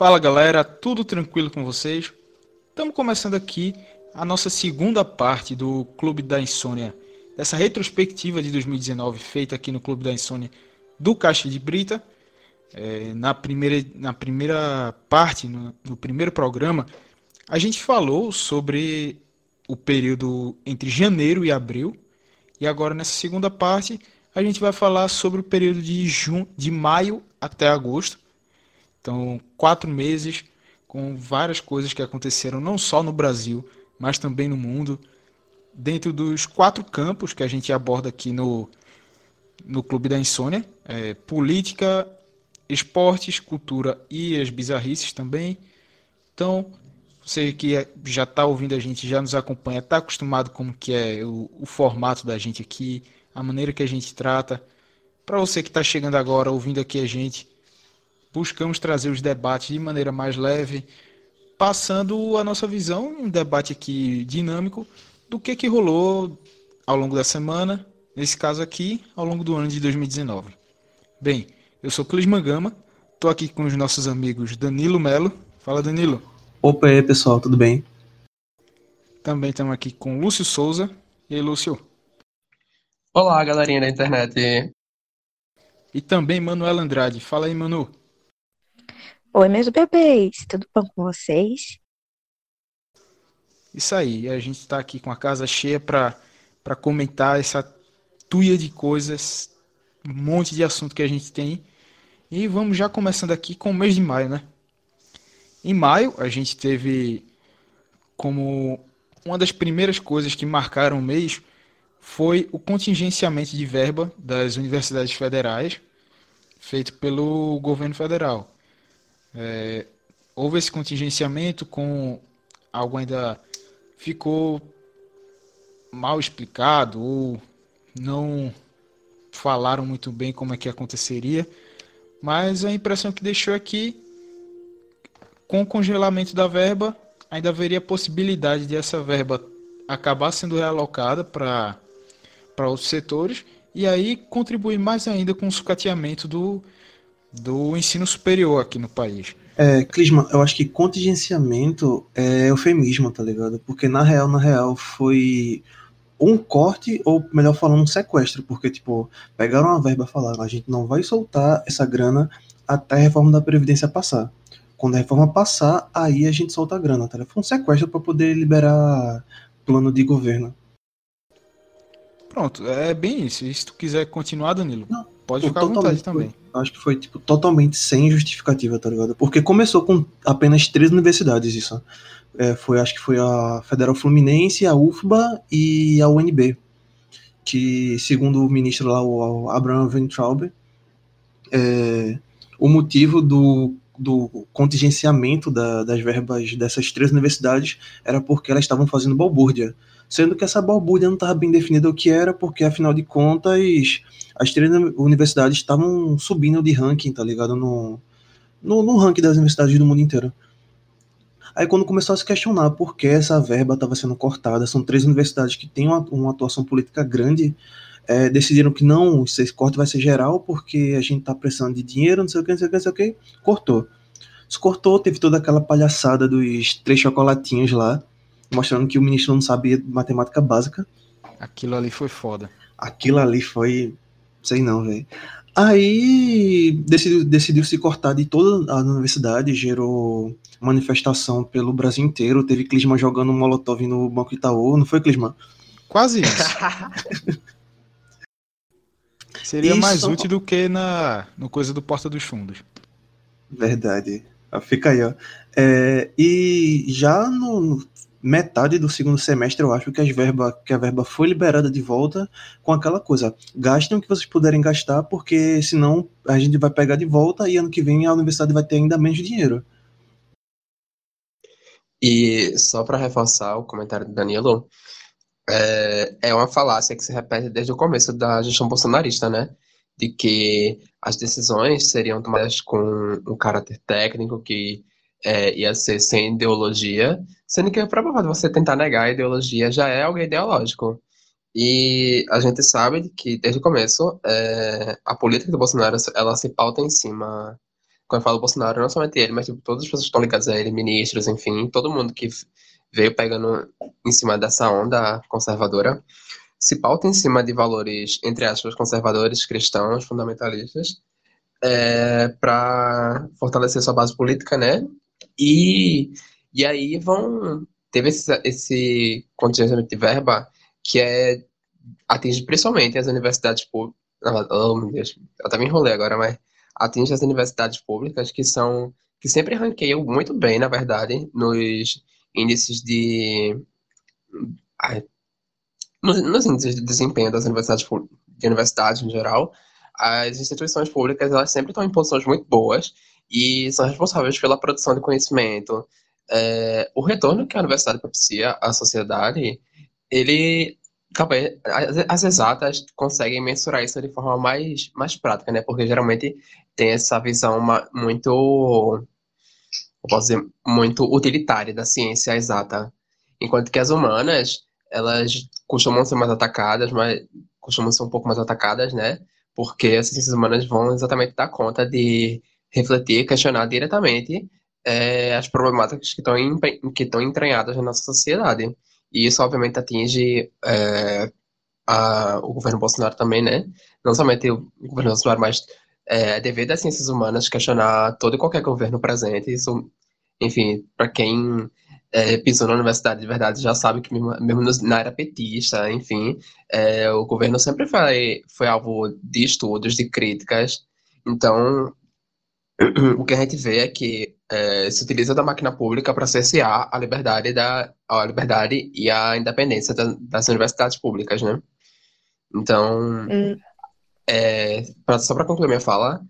Fala galera, tudo tranquilo com vocês? Estamos começando aqui a nossa segunda parte do Clube da Insônia, dessa retrospectiva de 2019 feita aqui no Clube da Insônia do Caixa de Brita. É, na, primeira, na primeira parte, no, no primeiro programa, a gente falou sobre o período entre janeiro e abril, e agora nessa segunda parte a gente vai falar sobre o período de, junho, de maio até agosto. Então, quatro meses com várias coisas que aconteceram não só no Brasil, mas também no mundo, dentro dos quatro campos que a gente aborda aqui no, no Clube da Insônia: é, política, esportes, cultura e as bizarrices também. Então, você que é, já está ouvindo a gente, já nos acompanha, está acostumado com que é o, o formato da gente aqui, a maneira que a gente trata. Para você que está chegando agora, ouvindo aqui a gente, buscamos trazer os debates de maneira mais leve, passando a nossa visão, um debate aqui dinâmico do que, que rolou ao longo da semana, nesse caso aqui, ao longo do ano de 2019. Bem, eu sou Clisman Gama, estou aqui com os nossos amigos Danilo Melo. Fala, Danilo. Opa, aí, pessoal, tudo bem? Também estamos aqui com Lúcio Souza. E aí, Lúcio? Olá, galerinha da internet. E também Manuel Andrade. Fala aí, Manu. Oi, meus bebês, tudo bom com vocês? Isso aí, a gente está aqui com a casa cheia para comentar essa tuia de coisas, um monte de assunto que a gente tem. E vamos já começando aqui com o mês de maio, né? Em maio, a gente teve como uma das primeiras coisas que marcaram o mês foi o contingenciamento de verba das universidades federais feito pelo governo federal. É, houve esse contingenciamento com algo ainda ficou mal explicado ou não falaram muito bem como é que aconteceria, mas a impressão que deixou aqui com o congelamento da verba ainda haveria possibilidade de essa verba acabar sendo realocada para outros setores e aí contribuir mais ainda com o sucateamento do, do ensino superior aqui no país. É, Clisma, eu acho que contingenciamento é eufemismo, tá ligado? Porque na real, na real, foi um corte, ou melhor falando, um sequestro, porque, tipo, pegaram a verba e falaram, a gente não vai soltar essa grana até a reforma da Previdência passar. Quando a reforma passar, aí a gente solta a grana, tá ligado? Foi um sequestro para poder liberar plano de governo. Pronto, é bem isso. E se tu quiser continuar, Danilo, Não, pode ficar à vontade também. acho que foi tipo, totalmente sem justificativa, tá ligado? Porque começou com apenas três universidades isso. É, foi, acho que foi a Federal Fluminense, a UFBA e a UNB. Que, segundo o ministro lá, o Abraham Weintraub, é, o motivo do, do contingenciamento da, das verbas dessas três universidades era porque elas estavam fazendo balbúrdia sendo que essa balbúrdia não estava bem definida o que era, porque afinal de contas as três universidades estavam subindo de ranking, tá ligado? No, no, no ranking das universidades do mundo inteiro. Aí quando começou a se questionar por que essa verba estava sendo cortada, são três universidades que têm uma, uma atuação política grande, é, decidiram que não, esse corte vai ser geral porque a gente está precisando de dinheiro, não sei o que, não sei o que, não sei o que, cortou. Se cortou, teve toda aquela palhaçada dos três chocolatinhos lá, mostrando que o ministro não sabia matemática básica. Aquilo ali foi foda. Aquilo ali foi. Sei não, velho. Aí decidiu, decidiu se cortar de toda a universidade, gerou manifestação pelo Brasil inteiro. Teve Clisma jogando molotov no Banco Itaú, não foi, Clisma? Quase isso. Seria isso... mais útil do que na no coisa do Porta dos Fundos. Verdade. Fica aí, ó. É, e já no, metade do segundo semestre, eu acho que, as verba, que a verba foi liberada de volta com aquela coisa. Gastem o que vocês puderem gastar, porque senão a gente vai pegar de volta e ano que vem a universidade vai ter ainda menos dinheiro. E só para reforçar o comentário do Danilo, é, é uma falácia que se repete desde o começo da gestão bolsonarista, né? De que as decisões seriam tomadas com um caráter técnico que é, ia ser sem ideologia, sendo que é próprio você tentar negar a ideologia já é algo ideológico. E a gente sabe que desde o começo é, a política do Bolsonaro ela se pauta em cima quando eu falo Bolsonaro, não somente ele, mas tipo, todas as pessoas que estão ligadas a ele, ministros, enfim, todo mundo que veio pegando em cima dessa onda conservadora, se pauta em cima de valores, entre aspas, conservadores, cristãos, fundamentalistas, é, para fortalecer sua base política, né? E, e aí vão. Teve esse, esse contingente de verba que é atinge principalmente as universidades públicas. Oh, meu Deus, eu até me enrolei agora, mas atinge as universidades públicas que são que sempre ranqueiam muito bem, na verdade, nos índices de nos, nos, índices de desempenho das universidades de universidades em geral, as instituições públicas elas sempre estão em posições muito boas e são responsáveis pela produção de conhecimento. É, o retorno que a universidade propicia à sociedade, ele talvez as exatas conseguem mensurar isso de forma mais, mais prática, né? Porque geralmente tem essa visão muito, eu posso dizer, muito utilitária da ciência exata, enquanto que as humanas elas costumam ser mais atacadas, mas costumam ser um pouco mais atacadas, né? Porque as ciências humanas vão exatamente dar conta de refletir, questionar diretamente é, as problemáticas que estão que estão entranhadas na nossa sociedade. E isso, obviamente, atinge é, a, o governo Bolsonaro também, né? Não somente o governo Bolsonaro, mas é, é dever das ciências humanas questionar todo e qualquer governo presente. Isso, enfim, para quem é, pisou na universidade de verdade já sabe que mesmo, mesmo na era petista, enfim, é, o governo sempre foi, foi alvo de estudos, de críticas. Então, o que a gente vê é que é, se utiliza da máquina pública para cercear a liberdade, da, a liberdade e a independência da, das universidades públicas, né? Então, hum. é, pra, só para concluir minha fala,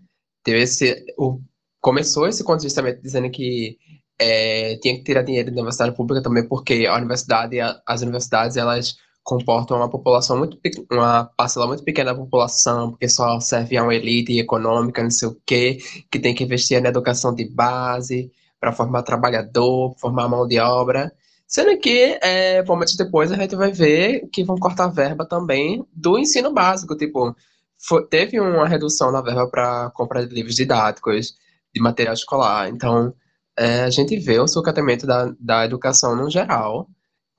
teve esse, o, começou esse condicionamento dizendo que é, tinha que tirar dinheiro da universidade pública também, porque a universidade, as universidades, elas comportam uma população muito uma parcela muito pequena da população, porque só serve a uma elite econômica, não sei o quê, que tem que investir na educação de base para formar trabalhador, formar mão de obra. Sendo que, é, momentos depois, a gente vai ver que vão cortar verba também do ensino básico. Tipo, foi, teve uma redução na verba para compra de livros didáticos, de material escolar. Então, é, a gente vê o sucatamento da, da educação no geral,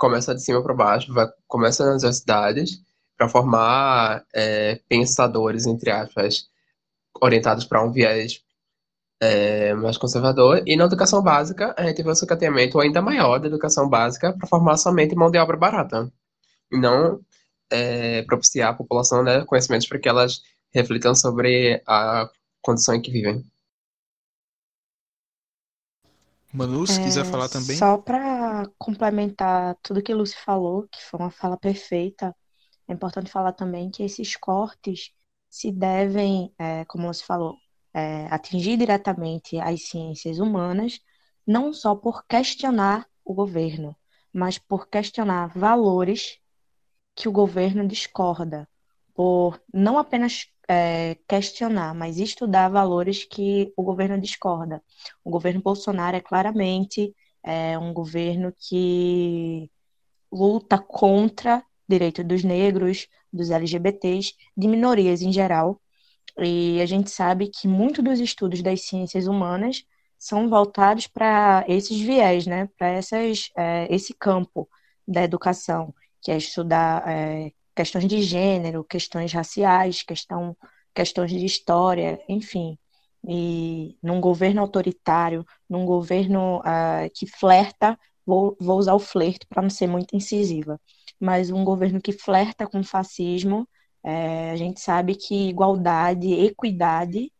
começa de cima para baixo, vai, começa nas universidades para formar é, pensadores, entre aspas, orientados para um viés é, mais conservador. E na educação básica, a gente vê um sucateamento ainda maior da educação básica para formar somente mão de obra barata. E não é, propiciar à população né, conhecimentos para que elas reflitam sobre a condição em que vivem. Manu, se é, quiser falar também. Só para complementar tudo que Lucy falou, que foi uma fala perfeita, é importante falar também que esses cortes se devem, é, como Lucy falou, é, atingir diretamente as ciências humanas, não só por questionar o governo, mas por questionar valores que o governo discorda, por não apenas é, questionar, mas estudar valores que o governo discorda. O governo Bolsonaro é claramente é, um governo que luta contra direito dos negros, dos LGBTs, de minorias em geral. E a gente sabe que muito dos estudos das ciências humanas são voltados para esses viés, né? para é, esse campo da educação, que é estudar é, questões de gênero, questões raciais, questão, questões de história, enfim. E num governo autoritário, num governo uh, que flerta, vou, vou usar o flerte para não ser muito incisiva, mas um governo que flerta com fascismo, é, a gente sabe que igualdade, equidade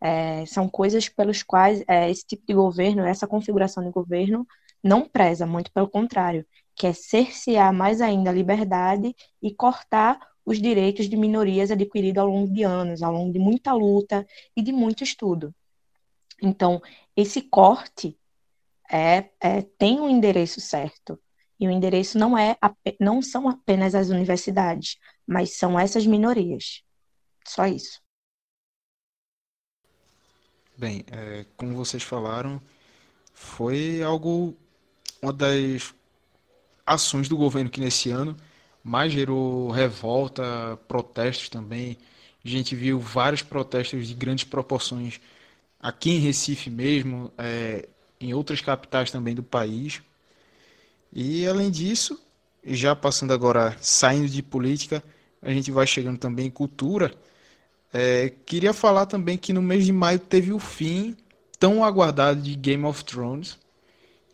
é, são coisas pelas quais é, esse tipo de governo, essa configuração de governo, não preza, muito pelo contrário que é cercear mais ainda a liberdade e cortar os direitos de minorias adquiridos ao longo de anos, ao longo de muita luta e de muito estudo. Então, esse corte é, é, tem um endereço certo. E o endereço não, é, não são apenas as universidades, mas são essas minorias. Só isso. Bem, é, como vocês falaram, foi algo, uma das ações do governo que nesse ano mais gerou revolta, protestos também. A gente viu vários protestos de grandes proporções aqui em Recife mesmo, é, em outras capitais também do país. E além disso, já passando agora, saindo de política, a gente vai chegando também em cultura. É, queria falar também que no mês de maio teve o fim tão aguardado de Game of Thrones.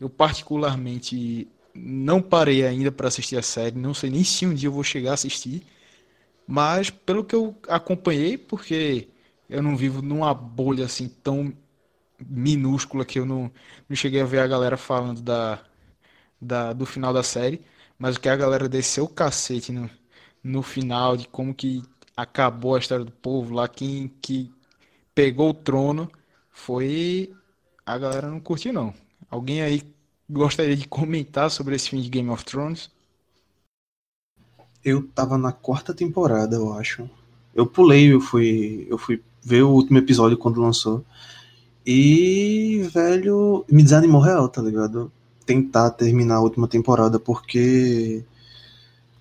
Eu particularmente não parei ainda para assistir a série, não sei nem se um dia eu vou chegar a assistir, mas pelo que eu acompanhei, porque eu não vivo numa bolha assim tão minúscula que eu não, não cheguei a ver a galera falando da, da, do final da série, mas o que a galera desceu o cacete no, no final, de como que acabou a história do povo lá, quem que pegou o trono, foi. A galera não curtiu, não. Alguém aí gostaria de comentar sobre esse fim de Game of Thrones? Eu tava na quarta temporada, eu acho. Eu pulei, eu fui, eu fui ver o último episódio quando lançou. E, velho, me desanimou real, tá ligado? Tentar terminar a última temporada, porque.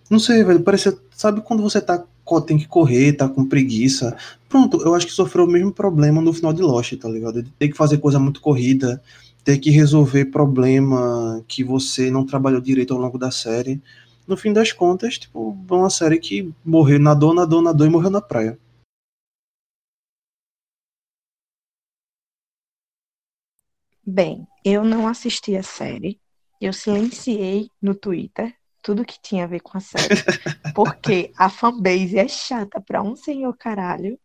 Não sei, velho, parecia. Sabe quando você tá tem que correr, tá com preguiça. Pronto, eu acho que sofreu o mesmo problema no final de Lost, tá ligado? De ter que fazer coisa muito corrida, ter que resolver problema que você não trabalhou direito ao longo da série. No fim das contas, tipo, é uma série que morreu, nadou, nadou, nadou e morreu na praia. Bem, eu não assisti a série. Eu silenciei no Twitter tudo que tinha a ver com a série. Porque a fanbase é chata pra um senhor caralho.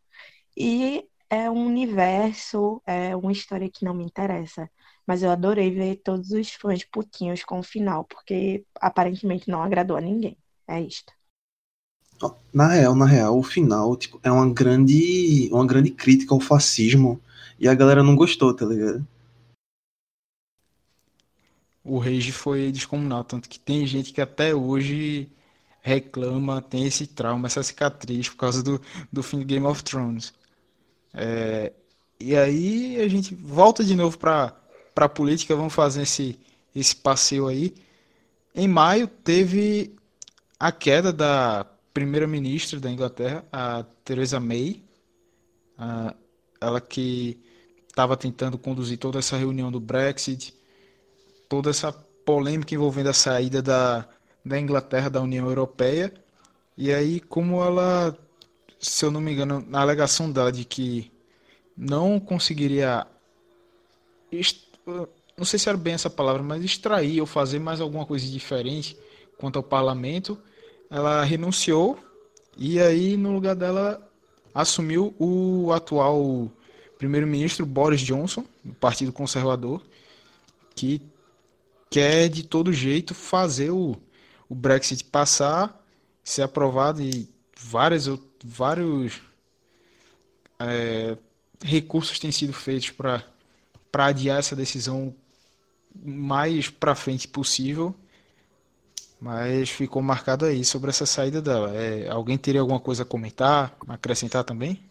E é um universo, é uma história que não me interessa. Mas eu adorei ver todos os fãs putinhos com o final, porque aparentemente não agradou a ninguém. É isto. Na real, na real, o final tipo, é uma grande, uma grande crítica ao fascismo. E a galera não gostou, tá ligado? o rage foi descomunal, tanto que tem gente que até hoje reclama, tem esse trauma, essa cicatriz por causa do, do fim de Game of Thrones. É, e aí a gente volta de novo para a política, vamos fazer esse, esse passeio aí. Em maio teve a queda da primeira-ministra da Inglaterra, a Theresa May, a, ela que estava tentando conduzir toda essa reunião do Brexit, toda essa polêmica envolvendo a saída da, da Inglaterra da União Europeia. E aí, como ela, se eu não me engano, na alegação dela de que não conseguiria, não sei se era bem essa palavra, mas extrair ou fazer mais alguma coisa diferente quanto ao parlamento, ela renunciou e aí, no lugar dela, assumiu o atual primeiro-ministro Boris Johnson, do Partido Conservador, que quer de todo jeito fazer o, o Brexit passar, ser aprovado e várias, vários é, recursos têm sido feitos para adiar essa decisão mais para frente possível. Mas ficou marcado aí sobre essa saída dela. É, alguém teria alguma coisa a comentar, acrescentar também?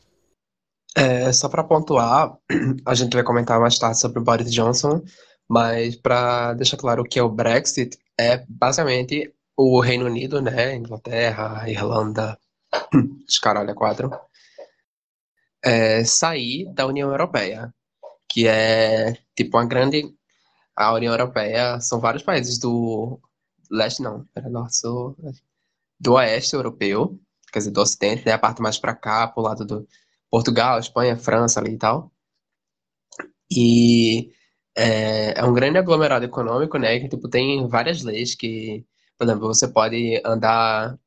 É, só para pontuar, a gente vai comentar mais tarde sobre o Boris Johnson, mas para deixar claro o que é o Brexit, é basicamente o Reino Unido, né? Inglaterra, Irlanda, os caralho, é quatro. É, sair da União Europeia, que é tipo uma grande. A União Europeia são vários países do leste, não, era norte, sul, do oeste europeu, quer dizer, do ocidente, né? A parte mais para cá, pro lado do Portugal, Espanha, França ali e tal. E é, é um grande aglomerado econômico, né? Que tipo, tem várias leis que, por exemplo, você pode andar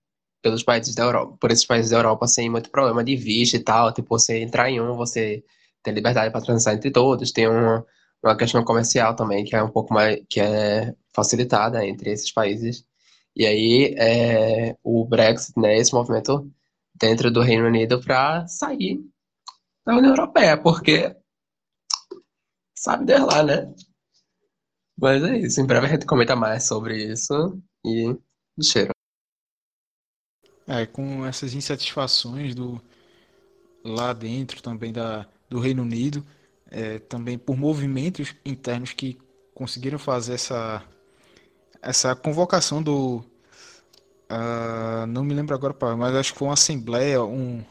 pelos países da Europa, por esses países da Europa sem muito problema de visto e tal. Tipo, você entrar em um, você tem liberdade para transitar entre todos. Tem uma, uma questão comercial também que é um pouco mais que é facilitada entre esses países. E aí é, o Brexit, né? Esse movimento dentro do Reino Unido para sair da União Europeia, porque sabe Deus lá, né? Mas é isso. Em breve a gente comenta mais sobre isso e cheiro. É, com essas insatisfações do lá dentro também da, do Reino Unido, é, também por movimentos internos que conseguiram fazer essa essa convocação do uh, não me lembro agora, mas acho que foi uma assembleia, um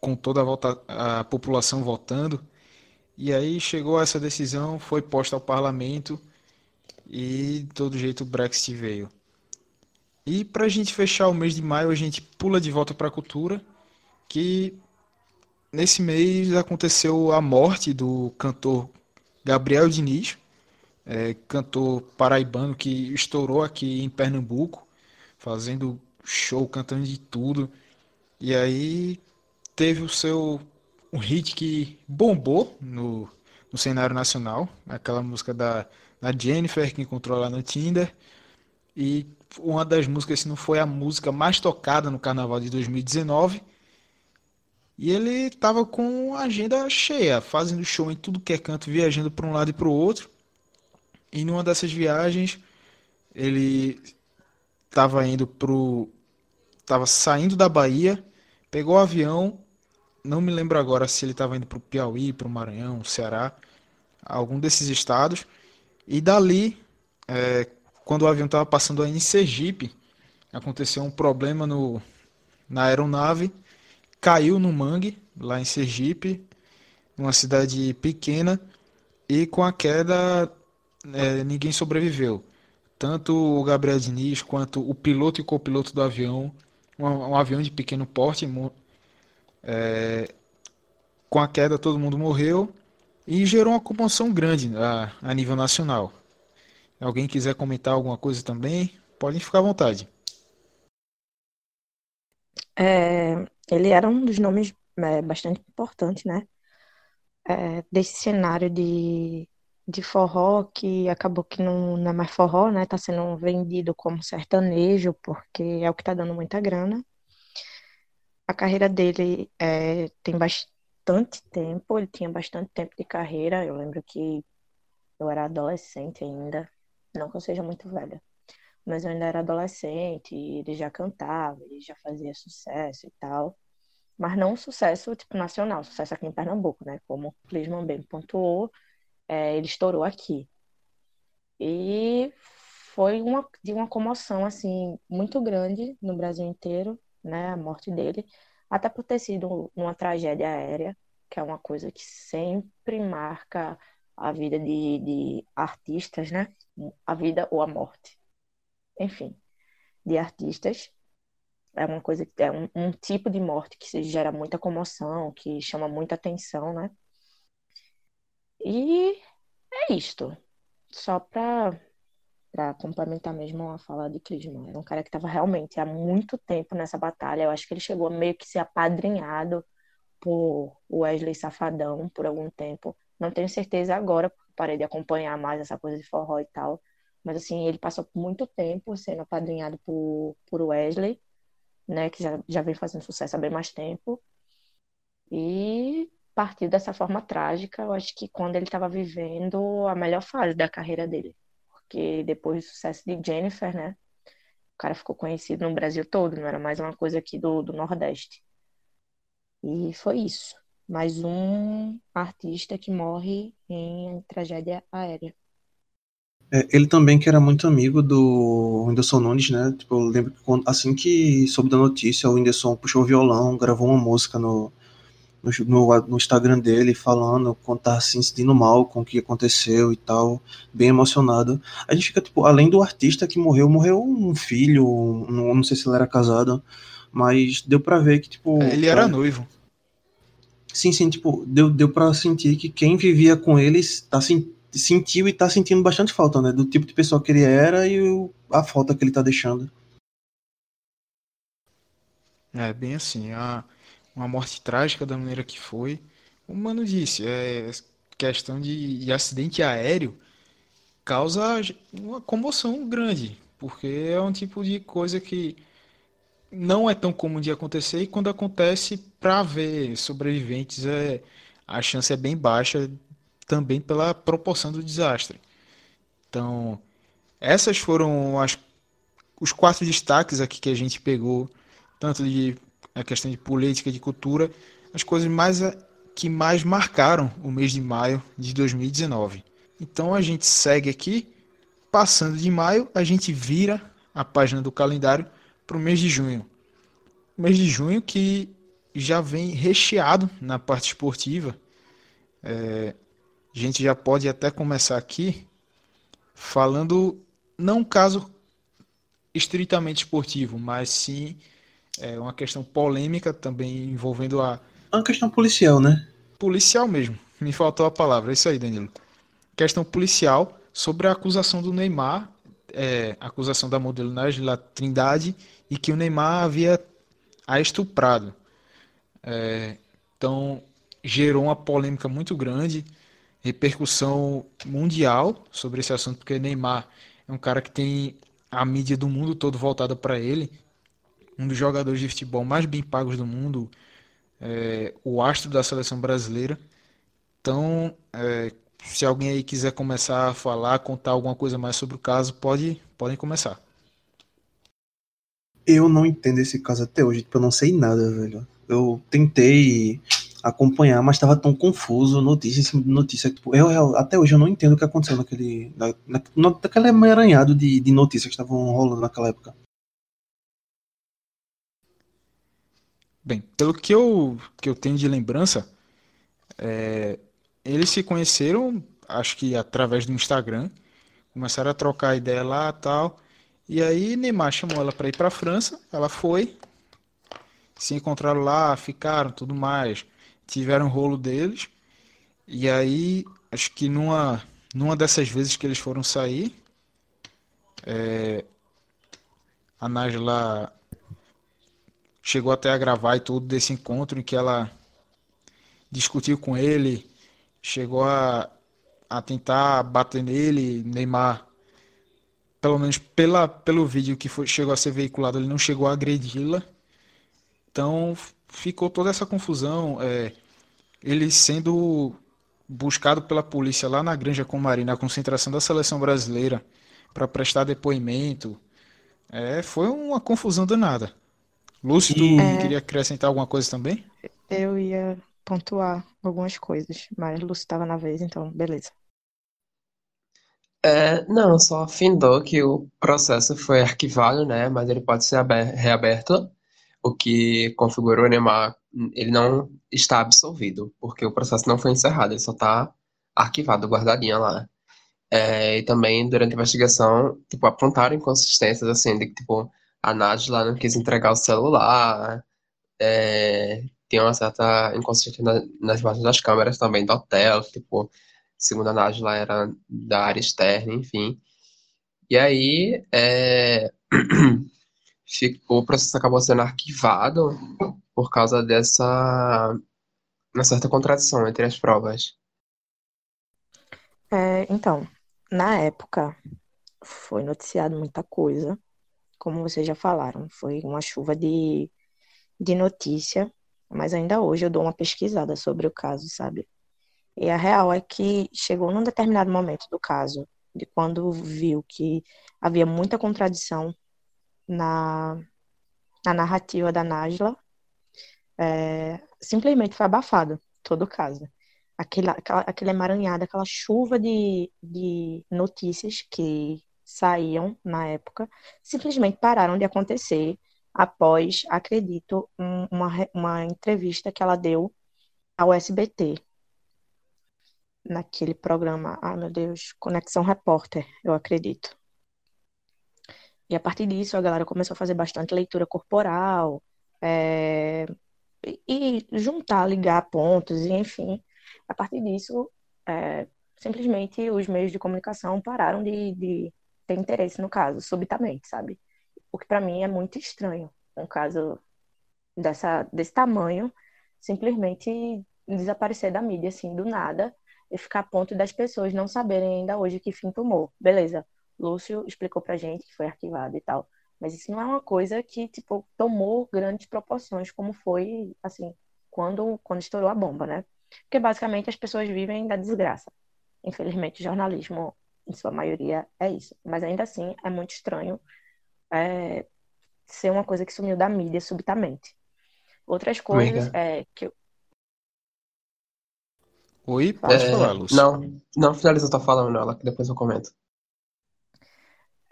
com toda a, volta, a população votando E aí chegou essa decisão, foi posta ao parlamento e de todo jeito o Brexit veio. E para a gente fechar o mês de maio, a gente pula de volta para a cultura, que nesse mês aconteceu a morte do cantor Gabriel Diniz, é, cantor paraibano que estourou aqui em Pernambuco, fazendo show, cantando de tudo. E aí teve o seu um hit que bombou no, no cenário nacional, aquela música da, da Jennifer que encontrou lá no Tinder. E uma das músicas, se não foi a música mais tocada no carnaval de 2019. E ele estava com a agenda cheia, fazendo show em tudo que é canto, viajando para um lado e para o outro. E numa dessas viagens, ele estava indo pro. Tava saindo da Bahia, pegou o avião. Não me lembro agora se ele estava indo para o Piauí, para o Maranhão, Ceará, algum desses estados. E dali, é, quando o avião estava passando aí em Sergipe, aconteceu um problema no, na aeronave, caiu no mangue, lá em Sergipe, numa cidade pequena, e com a queda é, ninguém sobreviveu. Tanto o Gabriel Diniz quanto o piloto e copiloto do avião, um, um avião de pequeno porte, é, com a queda todo mundo morreu e gerou uma comoção grande a, a nível nacional. Alguém quiser comentar alguma coisa também, podem ficar à vontade. É, ele era um dos nomes é, bastante importantes, né? É, desse cenário de de forró que acabou que não, não é mais forró, né? Tá sendo vendido como sertanejo, porque é o que tá dando muita grana. A carreira dele é, tem bastante tempo, ele tinha bastante tempo de carreira. Eu lembro que eu era adolescente ainda, não que eu seja muito velha, mas eu ainda era adolescente, ele já cantava, ele já fazia sucesso e tal. Mas não um sucesso tipo nacional, sucesso aqui em Pernambuco, né? Como o Clisman bem pontuou, é, ele estourou aqui. E foi uma, de uma comoção, assim, muito grande no Brasil inteiro, né, a morte dele, até por ter sido uma tragédia aérea, que é uma coisa que sempre marca a vida de, de artistas, né, a vida ou a morte. Enfim, de artistas. É uma coisa, é um, um tipo de morte que gera muita comoção, que chama muita atenção, né? E é isto. Só para para complementar mesmo a fala de Clisman. Era um cara que estava realmente há muito tempo nessa batalha. Eu acho que ele chegou meio que ser apadrinhado por Wesley Safadão por algum tempo. Não tenho certeza agora, porque parei de acompanhar mais essa coisa de forró e tal. Mas assim, ele passou muito tempo sendo apadrinhado por, por Wesley, né? Que já, já vem fazendo sucesso há bem mais tempo. E partiu dessa forma trágica, eu acho que quando ele estava vivendo a melhor fase da carreira dele. Porque depois do sucesso de Jennifer, né? O cara ficou conhecido no Brasil todo, não era mais uma coisa aqui do, do Nordeste. E foi isso. Mais um artista que morre em tragédia aérea. É, ele também que era muito amigo do Whindersson Nunes, né? Tipo, eu lembro que quando, assim que soube da notícia, o Whindersson puxou o violão, gravou uma música no, no, no, Instagram dele falando quando tá se sentindo mal com o que aconteceu e tal, bem emocionado. A gente fica, tipo, além do artista que morreu, morreu um filho, um, não, sei se ele era casado, mas deu pra ver que, tipo. É, ele era noivo. Sim, sim, tipo, deu, deu pra sentir que quem vivia com eles tá, sentiu e tá sentindo bastante falta, né? Do tipo de pessoa que ele era e o, a falta que ele tá deixando. É, bem assim. A, uma morte trágica da maneira que foi. O mano disse, é questão de, de acidente aéreo causa uma comoção grande, porque é um tipo de coisa que não é tão comum de acontecer e quando acontece para ver sobreviventes é a chance é bem baixa também pela proporção do desastre. Então, essas foram as, os quatro destaques aqui que a gente pegou, tanto de a questão de política, de cultura, as coisas mais eh, que mais marcaram o mês de maio de 2019. Então a gente segue aqui, passando de maio, a gente vira a página do calendário para o mês de junho. O mês de junho que já vem recheado na parte esportiva. É, a gente já pode até começar aqui falando não um caso estritamente esportivo, mas sim é, uma questão polêmica também envolvendo a. É uma questão policial, né? Policial mesmo. Me faltou a palavra. É isso aí, Danilo. Questão policial sobre a acusação do Neymar, é, acusação da modelo Nájila Trindade, e que o Neymar havia a estuprado. É, então, gerou uma polêmica muito grande, repercussão mundial sobre esse assunto, porque Neymar é um cara que tem a mídia do mundo todo voltada para ele, um dos jogadores de futebol mais bem pagos do mundo, é, o astro da seleção brasileira. Então, é, se alguém aí quiser começar a falar, contar alguma coisa mais sobre o caso, pode, podem começar. Eu não entendo esse caso até hoje, tipo, eu não sei nada, velho. Eu tentei acompanhar, mas estava tão confuso, notícia em cima de notícia. Tipo, eu, eu, até hoje eu não entendo o que aconteceu naquele. Na, na, naquele emaranhado de, de notícias que estavam rolando naquela época. Bem, pelo que eu, que eu tenho de lembrança, é, eles se conheceram, acho que através do Instagram, começaram a trocar ideia lá tal. E aí Neymar chamou ela para ir para a França, ela foi, se encontraram lá, ficaram, tudo mais, tiveram rolo deles. E aí, acho que numa, numa dessas vezes que eles foram sair, é, a Nájila chegou até a gravar e tudo desse encontro em que ela discutiu com ele, chegou a, a tentar bater nele, Neymar, pelo menos pela, pelo vídeo que foi, chegou a ser veiculado, ele não chegou a agredi-la. Então ficou toda essa confusão, é, ele sendo buscado pela polícia lá na Granja Comari, na concentração da seleção brasileira, para prestar depoimento. É, foi uma confusão danada. Lúcio, tu é... queria acrescentar alguma coisa também? Eu ia pontuar algumas coisas, mas Lúcio estava na vez, então beleza. É, não, só findou que o processo foi arquivado, né? Mas ele pode ser reaberto, o que configurou Neymar, ele não está absolvido, porque o processo não foi encerrado, ele só está arquivado, guardadinho lá. É, e também, durante a investigação, tipo, apontaram inconsistências, assim, de que, tipo, a Nájila não quis entregar o celular, é, tem uma certa inconsistência nas imagens das câmeras também do hotel, tipo, segundo a Nájila era da área externa, enfim. E aí, é, o processo acabou sendo arquivado por causa dessa uma certa contradição entre as provas. É, então, na época, foi noticiado muita coisa, como vocês já falaram, foi uma chuva de, de notícia, mas ainda hoje eu dou uma pesquisada sobre o caso, sabe? E a real é que chegou num determinado momento do caso, de quando viu que havia muita contradição na, na narrativa da Najla, é, simplesmente foi abafado todo o caso. Aquela, aquela, aquele emaranhado, aquela chuva de, de notícias que saíam na época, simplesmente pararam de acontecer após, acredito, um, uma, uma entrevista que ela deu ao SBT, naquele programa, ah meu Deus, Conexão Repórter, eu acredito. E a partir disso a galera começou a fazer bastante leitura corporal, é, e juntar, ligar pontos, e enfim. A partir disso, é, simplesmente os meios de comunicação pararam de, de ter interesse no caso, subitamente, sabe? O que para mim é muito estranho. Um caso dessa, desse tamanho simplesmente desaparecer da mídia, assim, do nada, e ficar a ponto das pessoas não saberem ainda hoje que fim tomou. Beleza, Lúcio explicou pra gente que foi arquivado e tal. Mas isso não é uma coisa que, tipo, tomou grandes proporções, como foi, assim, quando, quando estourou a bomba, né? Porque basicamente as pessoas vivem da desgraça. Infelizmente, o jornalismo em sua maioria, é isso. Mas ainda assim, é muito estranho é, ser uma coisa que sumiu da mídia subitamente. Outras coisas é, que eu... Oi, pode é, falar, Lúcia. Não, não finaliza tua fala, Manuela, que depois eu comento.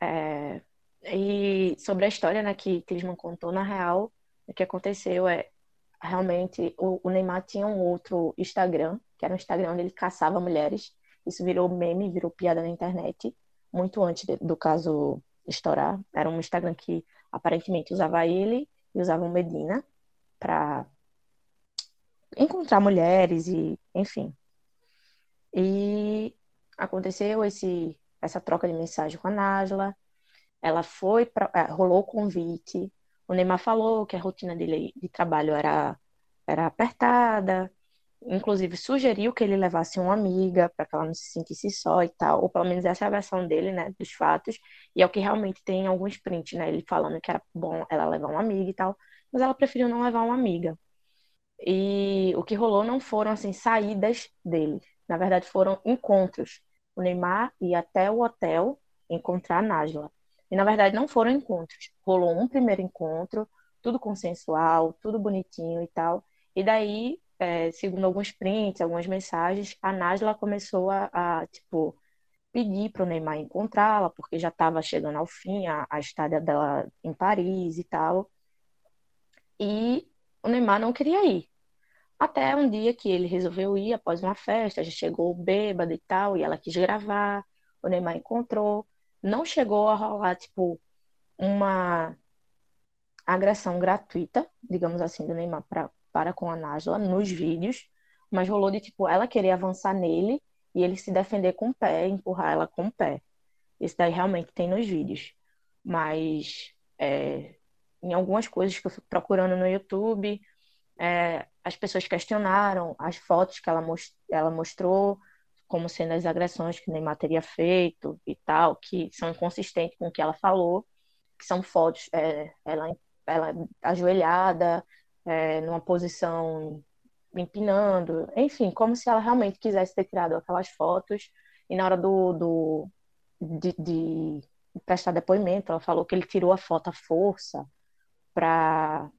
É, e sobre a história né, que Clisman contou, na real, o que aconteceu é realmente o, o Neymar tinha um outro Instagram, que era um Instagram onde ele caçava mulheres. Isso virou meme, virou piada na internet, muito antes de, do caso estourar. Era um Instagram que aparentemente usava ele e usava o Medina para encontrar mulheres e, enfim. E aconteceu esse essa troca de mensagem com a Nájila. Ela foi é, rolou o convite. O Neymar falou que a rotina dele de trabalho era era apertada, inclusive sugeriu que ele levasse uma amiga para que ela não se sentisse só e tal, ou pelo menos essa é a versão dele, né, dos fatos, e é o que realmente tem em alguns prints, né, ele falando que era bom ela levar uma amiga e tal, mas ela preferiu não levar uma amiga. E o que rolou não foram, assim, saídas dele, na verdade foram encontros. O Neymar ia até o hotel encontrar a Nájila. E na verdade não foram encontros. Rolou um primeiro encontro, tudo consensual, tudo bonitinho e tal. E daí é, segundo alguns prints, algumas mensagens, a Nájila começou a, a tipo, pedir para o Neymar encontrá-la, porque já estava chegando ao fim a, a estada dela em Paris e tal. E o Neymar não queria ir. Até um dia que ele resolveu ir após uma festa, já chegou bêbado e tal, e ela quis gravar, o Neymar encontrou. Não chegou a rolar, tipo, uma agressão gratuita, digamos assim, do Neymar para para com a Nájila nos vídeos, mas rolou de tipo ela querer avançar nele e ele se defender com o pé, empurrar ela com o pé. Isso daí realmente tem nos vídeos. Mas é, em algumas coisas que eu fico procurando no YouTube, é, as pessoas questionaram as fotos que ela, most ela mostrou como sendo as agressões que Neymar teria feito e tal, que são inconsistentes com o que ela falou, que são fotos, é, ela, ela ajoelhada, é, numa posição empinando, enfim, como se ela realmente quisesse ter tirado aquelas fotos. E na hora do, do de, de prestar depoimento, ela falou que ele tirou a foto à força para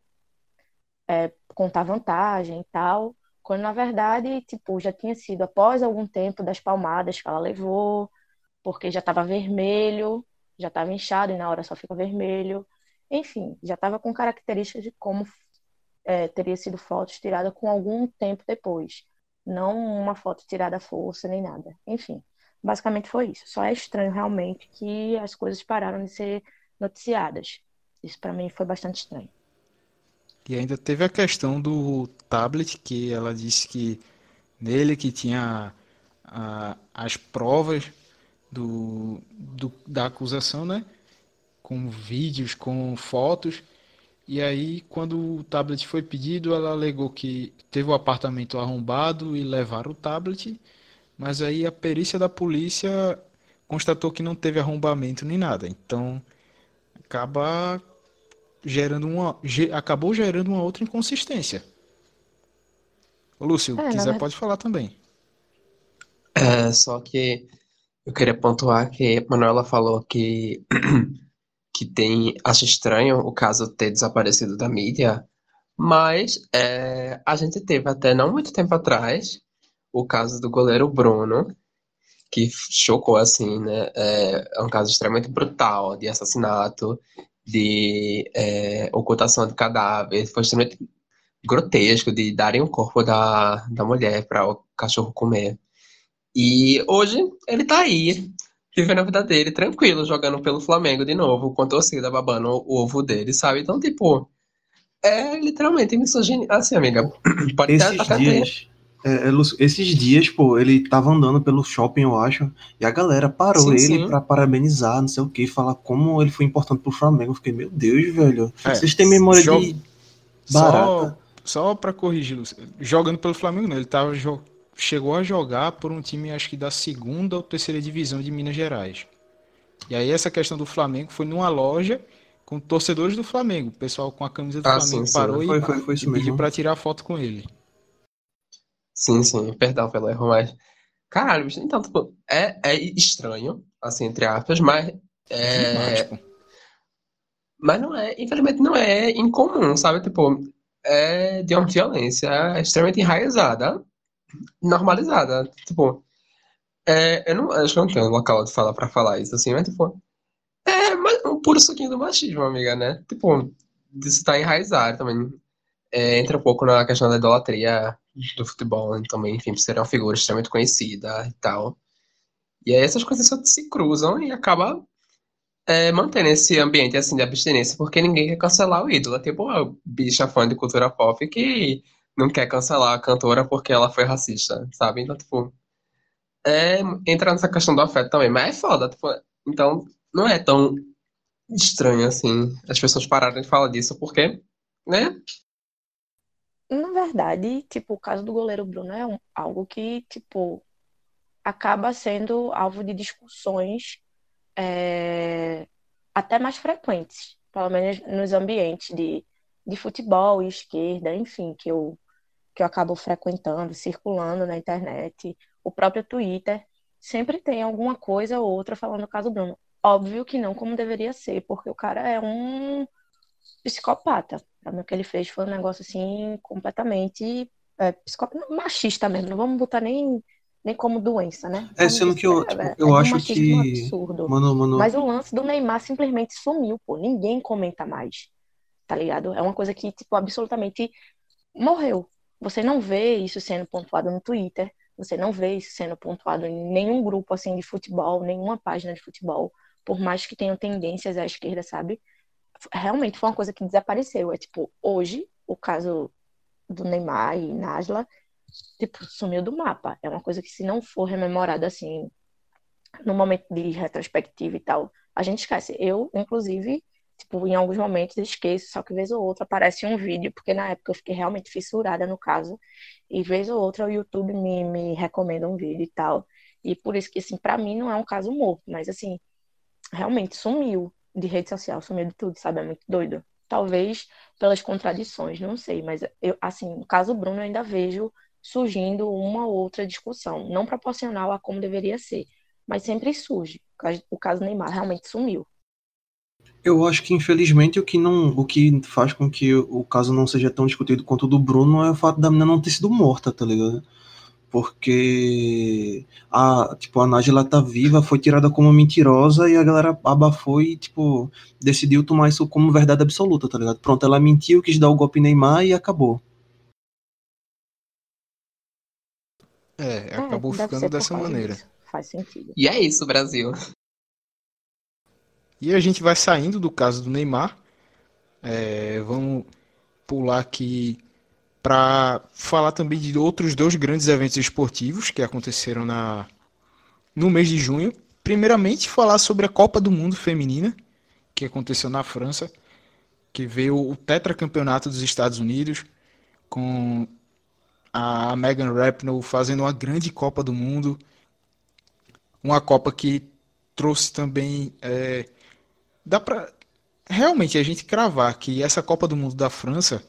é, contar vantagem e tal, quando na verdade, tipo, já tinha sido após algum tempo das palmadas que ela levou, porque já estava vermelho, já estava inchado e na hora só fica vermelho. Enfim, já estava com características de como é, teria sido fotos tiradas com algum tempo depois. Não uma foto tirada à força nem nada. Enfim, basicamente foi isso. Só é estranho realmente que as coisas pararam de ser noticiadas. Isso para mim foi bastante estranho. E ainda teve a questão do tablet, que ela disse que nele que tinha a, as provas do, do, da acusação, né? Com vídeos, com fotos. E aí, quando o tablet foi pedido, ela alegou que teve o apartamento arrombado e levaram o tablet, mas aí a perícia da polícia constatou que não teve arrombamento nem nada. Então, acaba gerando uma acabou gerando uma outra inconsistência. Ô, Lúcio, é, quiser pode falar também. É, só que eu queria pontuar que Manuela falou que que tem acha estranho o caso ter desaparecido da mídia, mas é, a gente teve até não muito tempo atrás o caso do goleiro Bruno, que chocou assim, né? É, é um caso extremamente brutal de assassinato, de é, ocultação de cadáver, foi extremamente grotesco de darem o corpo da, da mulher para o cachorro comer. E hoje ele tá aí, vivendo a vida dele tranquilo, jogando pelo Flamengo de novo, com a torcida babando o ovo dele, sabe? Então, tipo, é literalmente misoginia. Assim, amiga, pode esses dias, é, é esses dias, pô, ele tava andando pelo shopping, eu acho, e a galera parou sim, ele sim. pra parabenizar, não sei o que, falar como ele foi importante pro Flamengo. Eu fiquei, meu Deus, velho, é, vocês têm memória de barata. Só, só pra corrigir, jogando pelo Flamengo, não, ele tava jogando chegou a jogar por um time, acho que da segunda ou terceira divisão de Minas Gerais. E aí essa questão do Flamengo foi numa loja com torcedores do Flamengo. O pessoal com a camisa do ah, Flamengo sim, parou sim. e, foi, foi, foi e pediu pra tirar foto com ele. Sim, sim. Perdão pelo erro, mas... Caralho, então, tipo, é, é estranho, assim, entre aspas, mas... É... Mas não é, infelizmente não é incomum, sabe? Tipo, é de uma violência extremamente enraizada normalizada. Tipo, é, eu não acho que não tenho local de falar pra falar isso, assim, mas tipo, é um puro suquinho do machismo, amiga, né? Tipo, isso tá enraizado também. é, entra um pouco na questão da idolatria do futebol né, também, enfim, por ser uma figura extremamente conhecida e tal. E aí essas coisas só se cruzam e acaba é, mantendo esse ambiente assim de abstinência, porque ninguém quer cancelar o ídolo. Tipo uma bicha fã de cultura pop que não quer cancelar a cantora porque ela foi racista, sabe? Então, tipo, é, entra nessa questão do afeto também, mas é foda. Tipo, então, não é tão estranho assim as pessoas pararem de falar disso, porque, né? Na verdade, tipo, o caso do goleiro Bruno é um, algo que, tipo, acaba sendo alvo de discussões é, até mais frequentes, pelo menos nos ambientes de, de futebol e esquerda, enfim, que eu, que eu acabo frequentando, circulando na internet, o próprio Twitter, sempre tem alguma coisa ou outra falando do caso Bruno. Óbvio que não como deveria ser, porque o cara é um psicopata. O que ele fez foi um negócio assim completamente é, psicopata, machista mesmo. Não vamos botar nem nem como doença, né? É, sendo que eu, é, tipo, é, eu é acho que. Absurdo. Mano, mano... Mas o lance do Neymar simplesmente sumiu, pô. Ninguém comenta mais. Tá ligado? É uma coisa que, tipo, absolutamente morreu. Você não vê isso sendo pontuado no Twitter. Você não vê isso sendo pontuado em nenhum grupo assim de futebol, nenhuma página de futebol, por mais que tenham tendências à esquerda, sabe? Realmente foi uma coisa que desapareceu. É tipo, hoje, o caso do Neymar e Nasla tipo, sumiu do mapa. É uma coisa que se não for rememorada assim, no momento de retrospectiva e tal, a gente esquece. Eu, inclusive, tipo, em alguns momentos esqueço, só que vez ou outra aparece um vídeo, porque na época eu fiquei realmente fissurada no caso, e vez ou outra o YouTube me, me recomenda um vídeo e tal. E por isso que, assim, pra mim não é um caso morto, mas assim, realmente sumiu de rede social, sumiu de tudo, sabe? É muito doido. Talvez pelas contradições, não sei, mas eu, assim, no caso Bruno, eu ainda vejo surgindo uma ou outra discussão, não proporcional a como deveria ser, mas sempre surge. O caso Neymar realmente sumiu. Eu acho que infelizmente o que não, o que faz com que o caso não seja tão discutido quanto o do Bruno é o fato da menina não ter sido morta, tá ligado? Porque a, tipo, a Nájila tá viva, foi tirada como mentirosa e a galera abafou e, tipo, decidiu tomar isso como verdade absoluta, tá ligado? Pronto, ela mentiu, quis dar o golpe em Neymar e acabou. É, é acabou ficando dessa maneira. Disso. Faz sentido. E é isso, Brasil. E a gente vai saindo do caso do Neymar. É, vamos pular aqui para falar também de outros dois grandes eventos esportivos que aconteceram na, no mês de junho. Primeiramente, falar sobre a Copa do Mundo Feminina, que aconteceu na França, que veio o tetracampeonato dos Estados Unidos, com a Megan Rapinoe fazendo uma grande Copa do Mundo, uma Copa que trouxe também é, dá para realmente a gente cravar que essa Copa do Mundo da França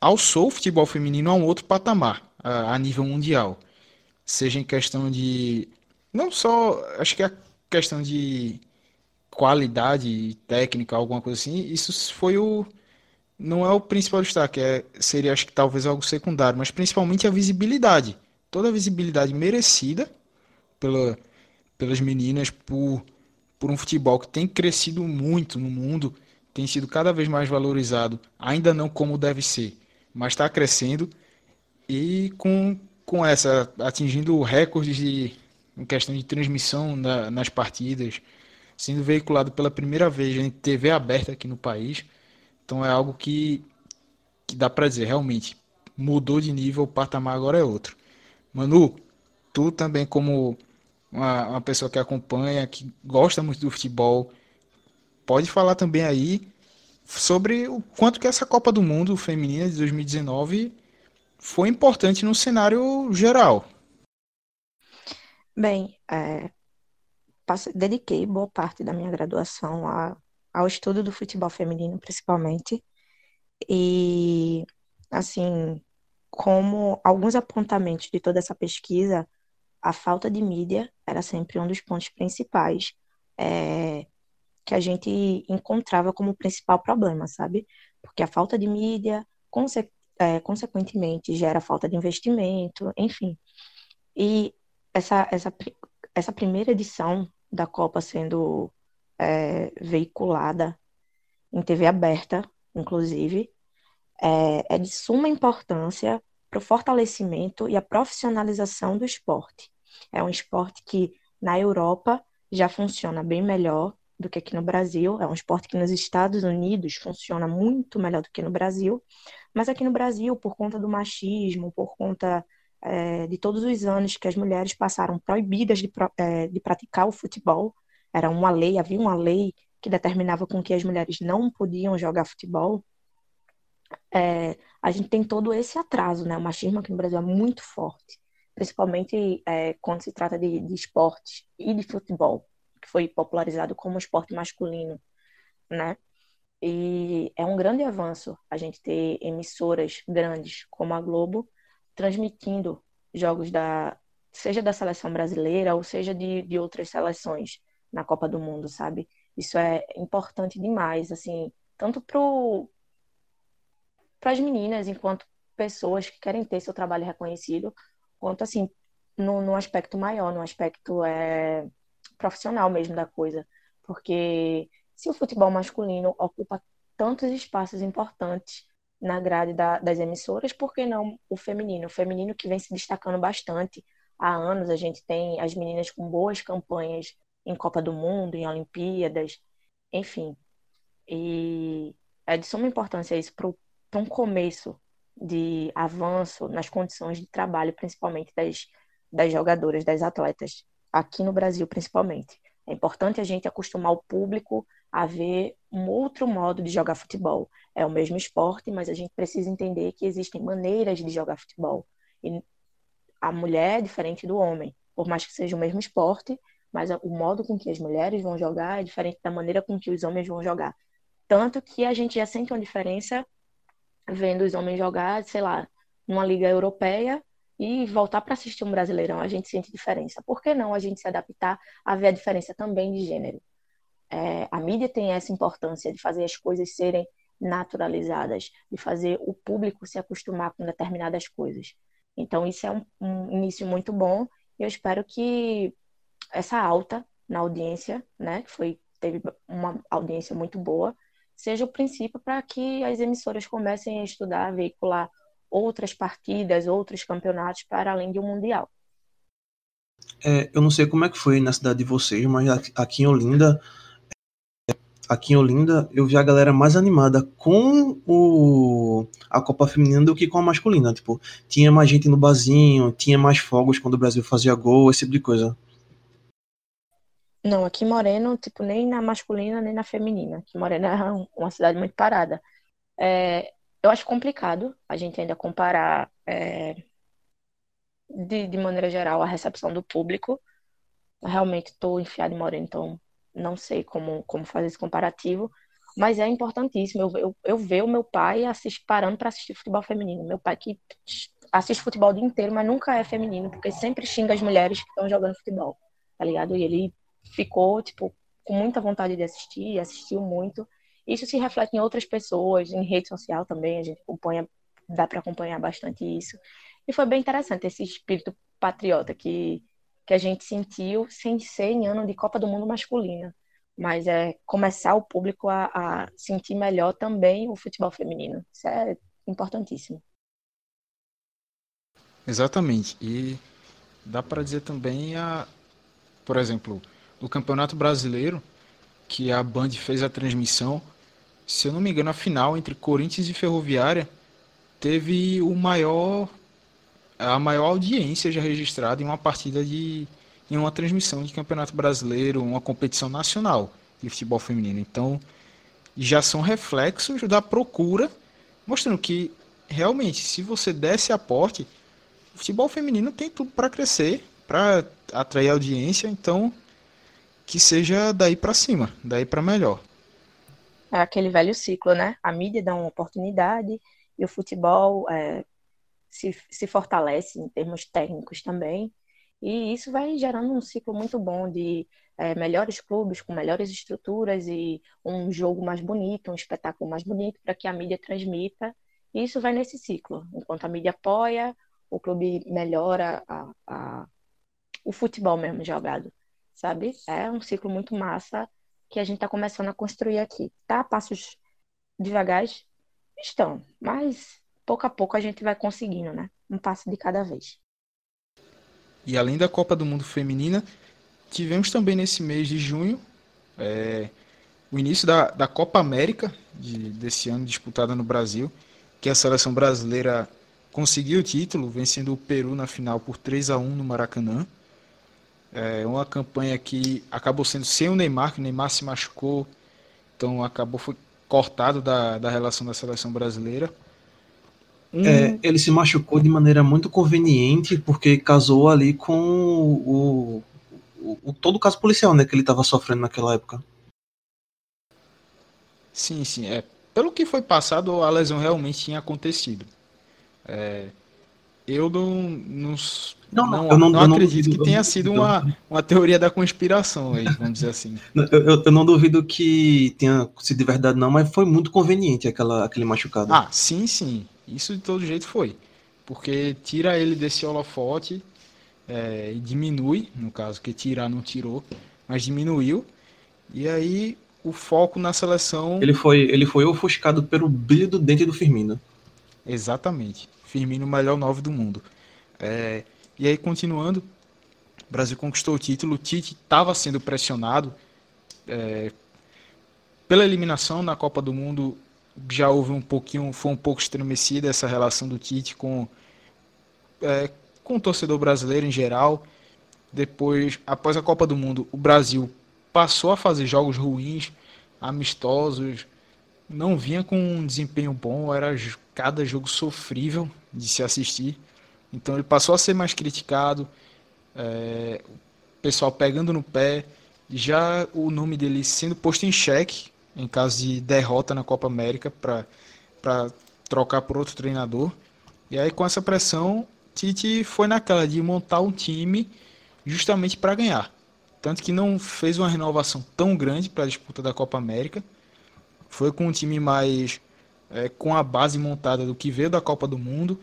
alçou o futebol feminino a um outro patamar a, a nível mundial, seja em questão de não só acho que a questão de qualidade técnica, alguma coisa assim, isso foi o não é o principal destaque, é, seria acho que talvez algo secundário, mas principalmente a visibilidade. Toda a visibilidade merecida pela, pelas meninas por, por um futebol que tem crescido muito no mundo, tem sido cada vez mais valorizado, ainda não como deve ser, mas está crescendo e com, com essa atingindo recordes de, em questão de transmissão na, nas partidas, sendo veiculado pela primeira vez em TV aberta aqui no país então é algo que, que dá para dizer, realmente, mudou de nível, o patamar agora é outro. Manu, tu também como uma, uma pessoa que acompanha, que gosta muito do futebol, pode falar também aí sobre o quanto que essa Copa do Mundo feminina de 2019 foi importante no cenário geral. Bem, é, dediquei boa parte da minha graduação a ao estudo do futebol feminino, principalmente. E, assim, como alguns apontamentos de toda essa pesquisa, a falta de mídia era sempre um dos pontos principais é, que a gente encontrava como principal problema, sabe? Porque a falta de mídia, conse é, consequentemente, gera falta de investimento, enfim. E essa, essa, essa primeira edição da Copa sendo é, veiculada em TV aberta, inclusive, é, é de suma importância para o fortalecimento e a profissionalização do esporte. É um esporte que na Europa já funciona bem melhor do que aqui no Brasil. É um esporte que nos Estados Unidos funciona muito melhor do que no Brasil. Mas aqui no Brasil, por conta do machismo, por conta é, de todos os anos que as mulheres passaram proibidas de, é, de praticar o futebol, era uma lei, havia uma lei que determinava com que as mulheres não podiam jogar futebol. É, a gente tem todo esse atraso, né? O machismo aqui no Brasil é muito forte, principalmente é, quando se trata de, de esportes e de futebol, foi popularizado como esporte masculino, né? E é um grande avanço a gente ter emissoras grandes como a Globo transmitindo jogos da seja da seleção brasileira ou seja de, de outras seleções na Copa do Mundo, sabe? Isso é importante demais, assim, tanto para as meninas enquanto pessoas que querem ter seu trabalho reconhecido, quanto assim no, no aspecto maior, no aspecto é, profissional mesmo da coisa, porque se o futebol masculino ocupa tantos espaços importantes na grade da, das emissoras, por que não o feminino? O feminino que vem se destacando bastante há anos, a gente tem as meninas com boas campanhas em Copa do Mundo, em Olimpíadas, enfim. E é de suma importância isso para um começo de avanço nas condições de trabalho, principalmente das, das jogadoras, das atletas, aqui no Brasil principalmente. É importante a gente acostumar o público a ver um outro modo de jogar futebol. É o mesmo esporte, mas a gente precisa entender que existem maneiras de jogar futebol. E a mulher é diferente do homem, por mais que seja o mesmo esporte, mas o modo com que as mulheres vão jogar é diferente da maneira com que os homens vão jogar. Tanto que a gente já sente uma diferença vendo os homens jogar, sei lá, numa liga europeia e voltar para assistir um brasileirão, a gente sente diferença. Por que não a gente se adaptar a ver a diferença também de gênero? É, a mídia tem essa importância de fazer as coisas serem naturalizadas, de fazer o público se acostumar com determinadas coisas. Então, isso é um, um início muito bom. Eu espero que essa alta na audiência, né, que foi teve uma audiência muito boa, seja o princípio para que as emissoras comecem a estudar, a veicular outras partidas, outros campeonatos para além de um mundial. É, eu não sei como é que foi na cidade de vocês, mas aqui em Olinda aqui em Olinda, eu vi a galera mais animada com o, a Copa Feminina do que com a masculina. Tipo, tinha mais gente no barzinho, tinha mais fogos quando o Brasil fazia gol, esse tipo de coisa. Não, aqui em Moreno, tipo, nem na masculina, nem na feminina. Aqui Moreno é uma cidade muito parada. É, eu acho complicado a gente ainda comparar, é, de, de maneira geral, a recepção do público. realmente estou enfiada em Moreno, então não sei como, como fazer esse comparativo, mas é importantíssimo. Eu, eu, eu ver o meu pai assist, parando para assistir futebol feminino. Meu pai que assiste futebol o dia inteiro, mas nunca é feminino, porque sempre xinga as mulheres que estão jogando futebol, tá ligado? E ele ficou, tipo, com muita vontade de assistir, assistiu muito. Isso se reflete em outras pessoas, em rede social também, a gente acompanha, dá para acompanhar bastante isso. E foi bem interessante esse espírito patriota que que a gente sentiu sem ser em ano de Copa do Mundo masculina, mas é começar o público a, a sentir melhor também o futebol feminino. Isso é importantíssimo. Exatamente. E dá para dizer também a, por exemplo, no Campeonato Brasileiro, que a Band fez a transmissão, se eu não me engano, a final entre Corinthians e Ferroviária teve o maior a maior audiência já registrada em uma partida de em uma transmissão de campeonato brasileiro, uma competição nacional de futebol feminino. Então, já são reflexos da procura, mostrando que realmente, se você desse aporte, o futebol feminino tem tudo para crescer, para atrair audiência, então que seja daí para cima, daí para melhor. É aquele velho ciclo, né? A mídia dá uma oportunidade e o futebol é, se, se fortalece em termos técnicos também. E isso vai gerando um ciclo muito bom de é, melhores clubes com melhores estruturas e um jogo mais bonito, um espetáculo mais bonito para que a mídia transmita. E isso vai nesse ciclo. Enquanto a mídia apoia, o clube melhora a, a, o futebol mesmo jogado, sabe? É um ciclo muito massa que a gente está começando a construir aqui. Tá? Passos devagares, Estão, mas pouco a pouco a gente vai conseguindo, né? Um passo de cada vez. E além da Copa do Mundo Feminina, tivemos também nesse mês de junho é, o início da, da Copa América de, desse ano, disputada no Brasil, que a seleção brasileira conseguiu o título, vencendo o Peru na final por 3 a 1 no Maracanã. É uma campanha que acabou sendo sem o Neymar, que o Neymar se machucou, então acabou foi cortado da, da relação da seleção brasileira. Um... É, ele se machucou de maneira muito conveniente, porque casou ali com o, o, o todo o caso policial né, que ele estava sofrendo naquela época. Sim, sim. É. Pelo que foi passado, a lesão realmente tinha acontecido. É, eu não, não, não, eu não, não acredito duvido, que tenha sido uma, uma teoria da conspiração, aí, vamos dizer assim. Eu, eu, eu, não duvido que tenha sido de verdade, não, mas foi muito conveniente aquela, aquele machucado. Ah, sim, sim. Isso de todo jeito foi. Porque tira ele desse holofote é, e diminui, no caso, que tirar não tirou, mas diminuiu. E aí o foco na seleção. Ele foi, ele foi ofuscado pelo brilho do dente do Firmino. Exatamente. Firmino, o melhor nove do mundo. É, e aí, continuando, o Brasil conquistou o título. O Tite estava sendo pressionado é, pela eliminação na Copa do Mundo já houve um pouquinho, foi um pouco estremecida essa relação do Tite com, é, com o torcedor brasileiro em geral. Depois, após a Copa do Mundo, o Brasil passou a fazer jogos ruins, amistosos, não vinha com um desempenho bom, era cada jogo sofrível de se assistir. Então ele passou a ser mais criticado, é, o pessoal pegando no pé, já o nome dele sendo posto em xeque em caso de derrota na Copa América para trocar por outro treinador. E aí com essa pressão, Tite foi naquela de montar um time justamente para ganhar. Tanto que não fez uma renovação tão grande para a disputa da Copa América. Foi com um time mais é, com a base montada do que veio da Copa do Mundo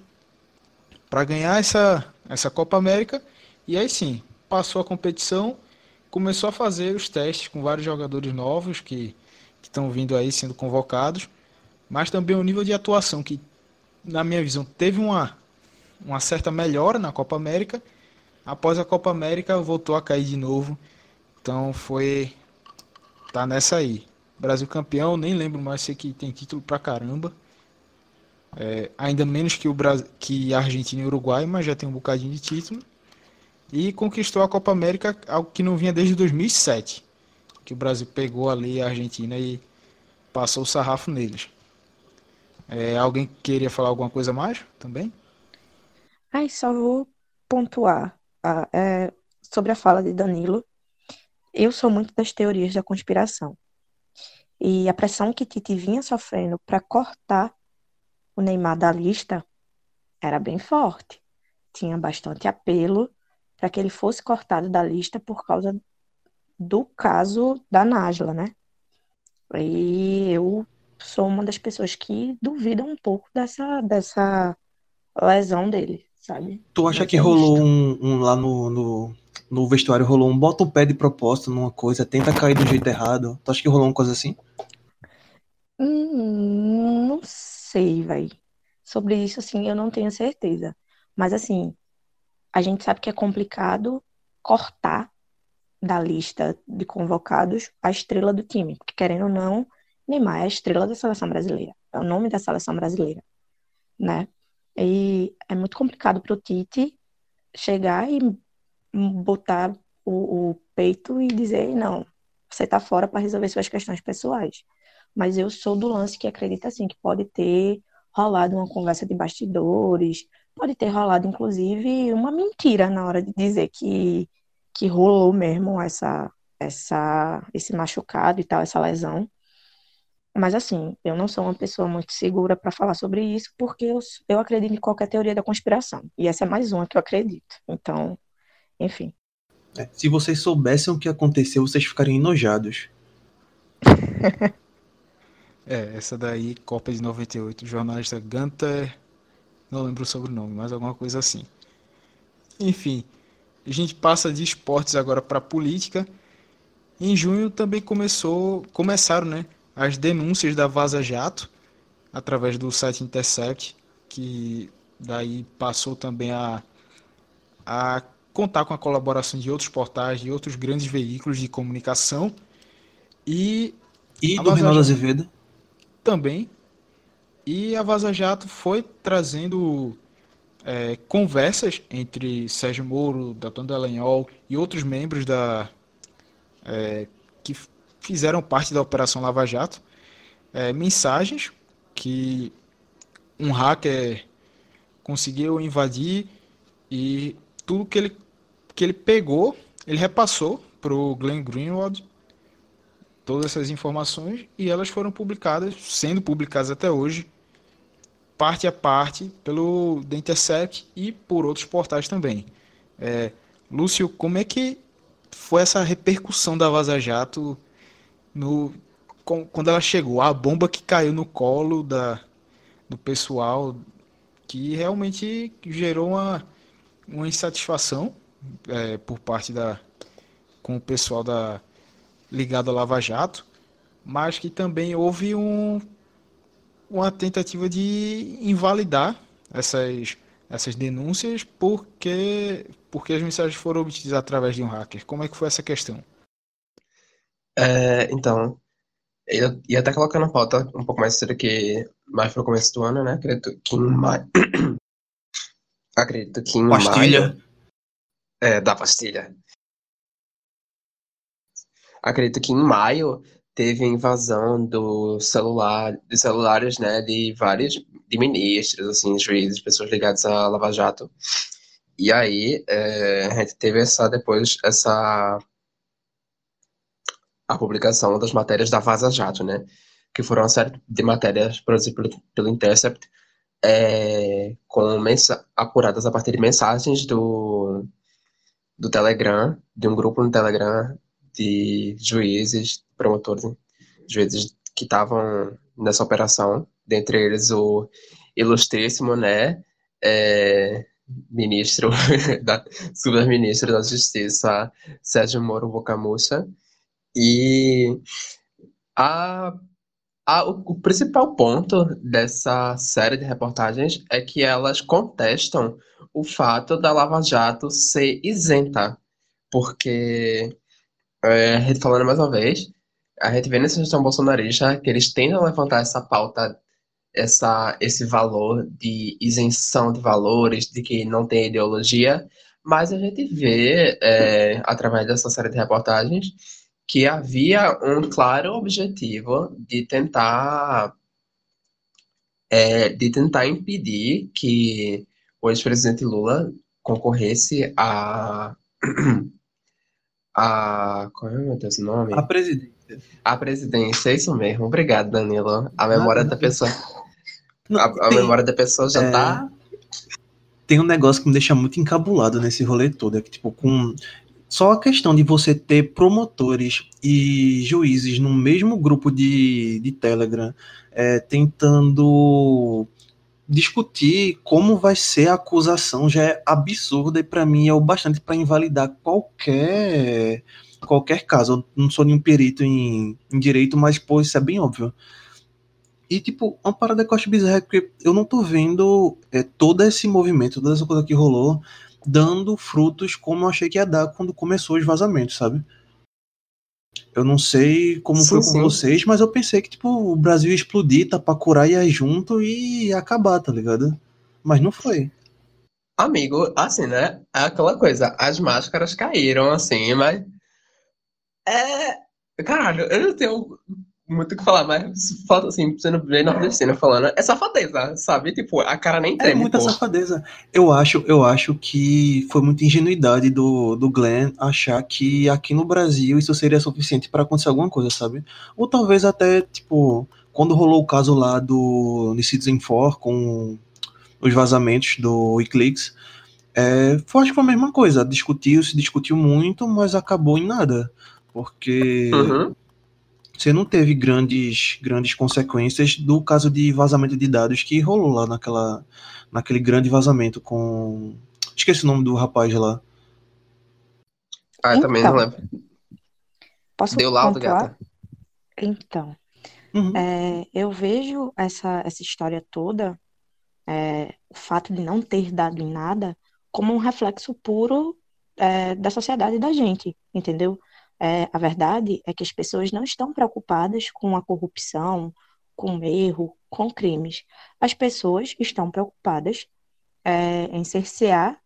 para ganhar essa, essa Copa América. E aí sim, passou a competição, começou a fazer os testes com vários jogadores novos que estão vindo aí sendo convocados, mas também o nível de atuação que, na minha visão, teve uma, uma certa melhora na Copa América. Após a Copa América, voltou a cair de novo. Então foi. Tá nessa aí. Brasil campeão, nem lembro mais, sei que tem título pra caramba. É, ainda menos que o Brasil, que a Argentina e Uruguai, mas já tem um bocadinho de título. E conquistou a Copa América, algo que não vinha desde 2007 que o Brasil pegou ali a Argentina e passou o sarrafo neles. É, alguém queria falar alguma coisa mais também? Ai, só vou pontuar ah, é, sobre a fala de Danilo. Eu sou muito das teorias da conspiração. E a pressão que Titi vinha sofrendo para cortar o Neymar da lista era bem forte. Tinha bastante apelo para que ele fosse cortado da lista por causa do caso da Najla, né? E eu sou uma das pessoas que duvidam um pouco dessa, dessa lesão dele, sabe? Tu acha que rolou um, um, lá no, no, no vestuário, rolou um bota o pé de propósito numa coisa, tenta cair do jeito errado? Tu acha que rolou uma coisa assim? Hum, não sei, velho. Sobre isso, assim, eu não tenho certeza. Mas, assim, a gente sabe que é complicado cortar da lista de convocados a estrela do time, porque querendo ou não, Neymar é a estrela da seleção brasileira, é o nome da seleção brasileira, né? E é muito complicado para o Tite chegar e botar o, o peito e dizer não, você está fora para resolver suas questões pessoais. Mas eu sou do lance que acredita assim que pode ter rolado uma conversa de bastidores, pode ter rolado inclusive uma mentira na hora de dizer que que rolou mesmo essa, essa, esse machucado e tal, essa lesão. Mas assim, eu não sou uma pessoa muito segura para falar sobre isso, porque eu, eu acredito em qualquer teoria da conspiração. E essa é mais uma que eu acredito. Então, enfim. É, se vocês soubessem o que aconteceu, vocês ficariam enojados. é, essa daí, Copa de 98, jornalista Gunter, não lembro o sobrenome, mas alguma coisa assim. Enfim, a gente passa de esportes agora para política. Em junho também começou, começaram, né, as denúncias da Vaza Jato. através do site Intercept, que daí passou também a, a contar com a colaboração de outros portais, de outros grandes veículos de comunicação. E, e do Reinaldo Azevedo? Também. E a Vaza Jato foi trazendo é, conversas entre Sérgio Moro, Datão Dallagnol e outros membros da é, que fizeram parte da Operação Lava Jato, é, mensagens que um hacker conseguiu invadir e tudo que ele, que ele pegou, ele repassou para o Glenn Greenwald todas essas informações e elas foram publicadas, sendo publicadas até hoje, parte a parte pelo The Intercept e por outros portais também. É, Lúcio, como é que foi essa repercussão da Vaza Jato no, com, quando ela chegou? A bomba que caiu no colo da, do pessoal, que realmente gerou uma, uma insatisfação é, por parte da com o pessoal da ligado à Lava Jato, mas que também houve um, uma tentativa de invalidar essas, essas denúncias porque, porque as mensagens foram obtidas através de um hacker. Como é que foi essa questão? É, então, eu ia até colocar na pauta um pouco mais cedo que mais pro começo do ano, né? Acredito que em maio. Acredito que em pastilha. maio. É, da pastilha. Acredito que em maio teve invasão do celular, de celulares, né, de vários de ministros, assim, juízes, pessoas ligadas à Lava Jato. E aí é, a gente teve essa depois essa a publicação das matérias da Vaza Jato, né, que foram uma série de matérias produzidas pelo, pelo Intercept, é, com apuradas a partir de mensagens do do Telegram, de um grupo no Telegram de juízes, promotores, juízes que estavam nessa operação, dentre eles o ilustríssimo, né, é, ministro, da, subministro da Justiça, Sérgio Moro Bocamucha, e a, a, o principal ponto dessa série de reportagens é que elas contestam o fato da Lava Jato ser isenta, porque é, falando mais uma vez, a gente vê nessa gestão bolsonarista que eles tentam levantar essa pauta, essa, esse valor de isenção de valores, de que não tem ideologia, mas a gente vê, é, através dessa série de reportagens, que havia um claro objetivo de tentar é, de tentar impedir que o ex-presidente Lula concorresse a a. Qual é, meu Deus, o nome? A presidência. A presidência, é isso mesmo. Obrigado, Danilo. A memória ah, da pessoa. Não, a, a tem, memória da pessoa já é, tá. Tem um negócio que me deixa muito encabulado nesse rolê todo. É que, tipo, com. Só a questão de você ter promotores e juízes no mesmo grupo de, de Telegram é, tentando discutir como vai ser a acusação já é absurda e para mim é o bastante para invalidar qualquer qualquer caso. Eu não sou nenhum perito em, em, direito, mas pô, isso é bem óbvio. E tipo, uma parada que eu acho bizarra é que eu não tô vendo é, todo esse movimento, toda essa coisa que rolou, dando frutos como eu achei que ia dar quando começou os vazamentos, sabe? Eu não sei como sim, foi com sim. vocês, mas eu pensei que, tipo, o Brasil ia explodir, tá pra curar, ia junto e ia acabar, tá ligado? Mas não foi. Amigo, assim, né? É aquela coisa, as máscaras caíram, assim, mas. É. Caralho, eu não tenho muito o que falar, mas falta assim, sendo bem nordestina falando, é safadeza, sabe? Tipo, a cara nem tem. É muita pô. safadeza. Eu acho, eu acho que foi muita ingenuidade do, do Glenn achar que aqui no Brasil isso seria suficiente para acontecer alguma coisa, sabe? Ou talvez até, tipo, quando rolou o caso lá do Citizen 4 com os vazamentos do Wikileaks, é, foi, acho que foi a mesma coisa. Discutiu, se discutiu muito, mas acabou em nada. Porque. Uhum você não teve grandes, grandes consequências do caso de vazamento de dados que rolou lá naquela, naquele grande vazamento com. Esqueci o nome do rapaz lá. Ah, então, também não lembro. Posso Deu laudo, gata. Então, Uhum. É, eu vejo essa, essa história toda, é, o fato de não ter dado em nada, como um reflexo puro é, da sociedade da gente, entendeu? É, a verdade é que as pessoas não estão preocupadas com a corrupção, com erro, com crimes. As pessoas estão preocupadas é, em cercear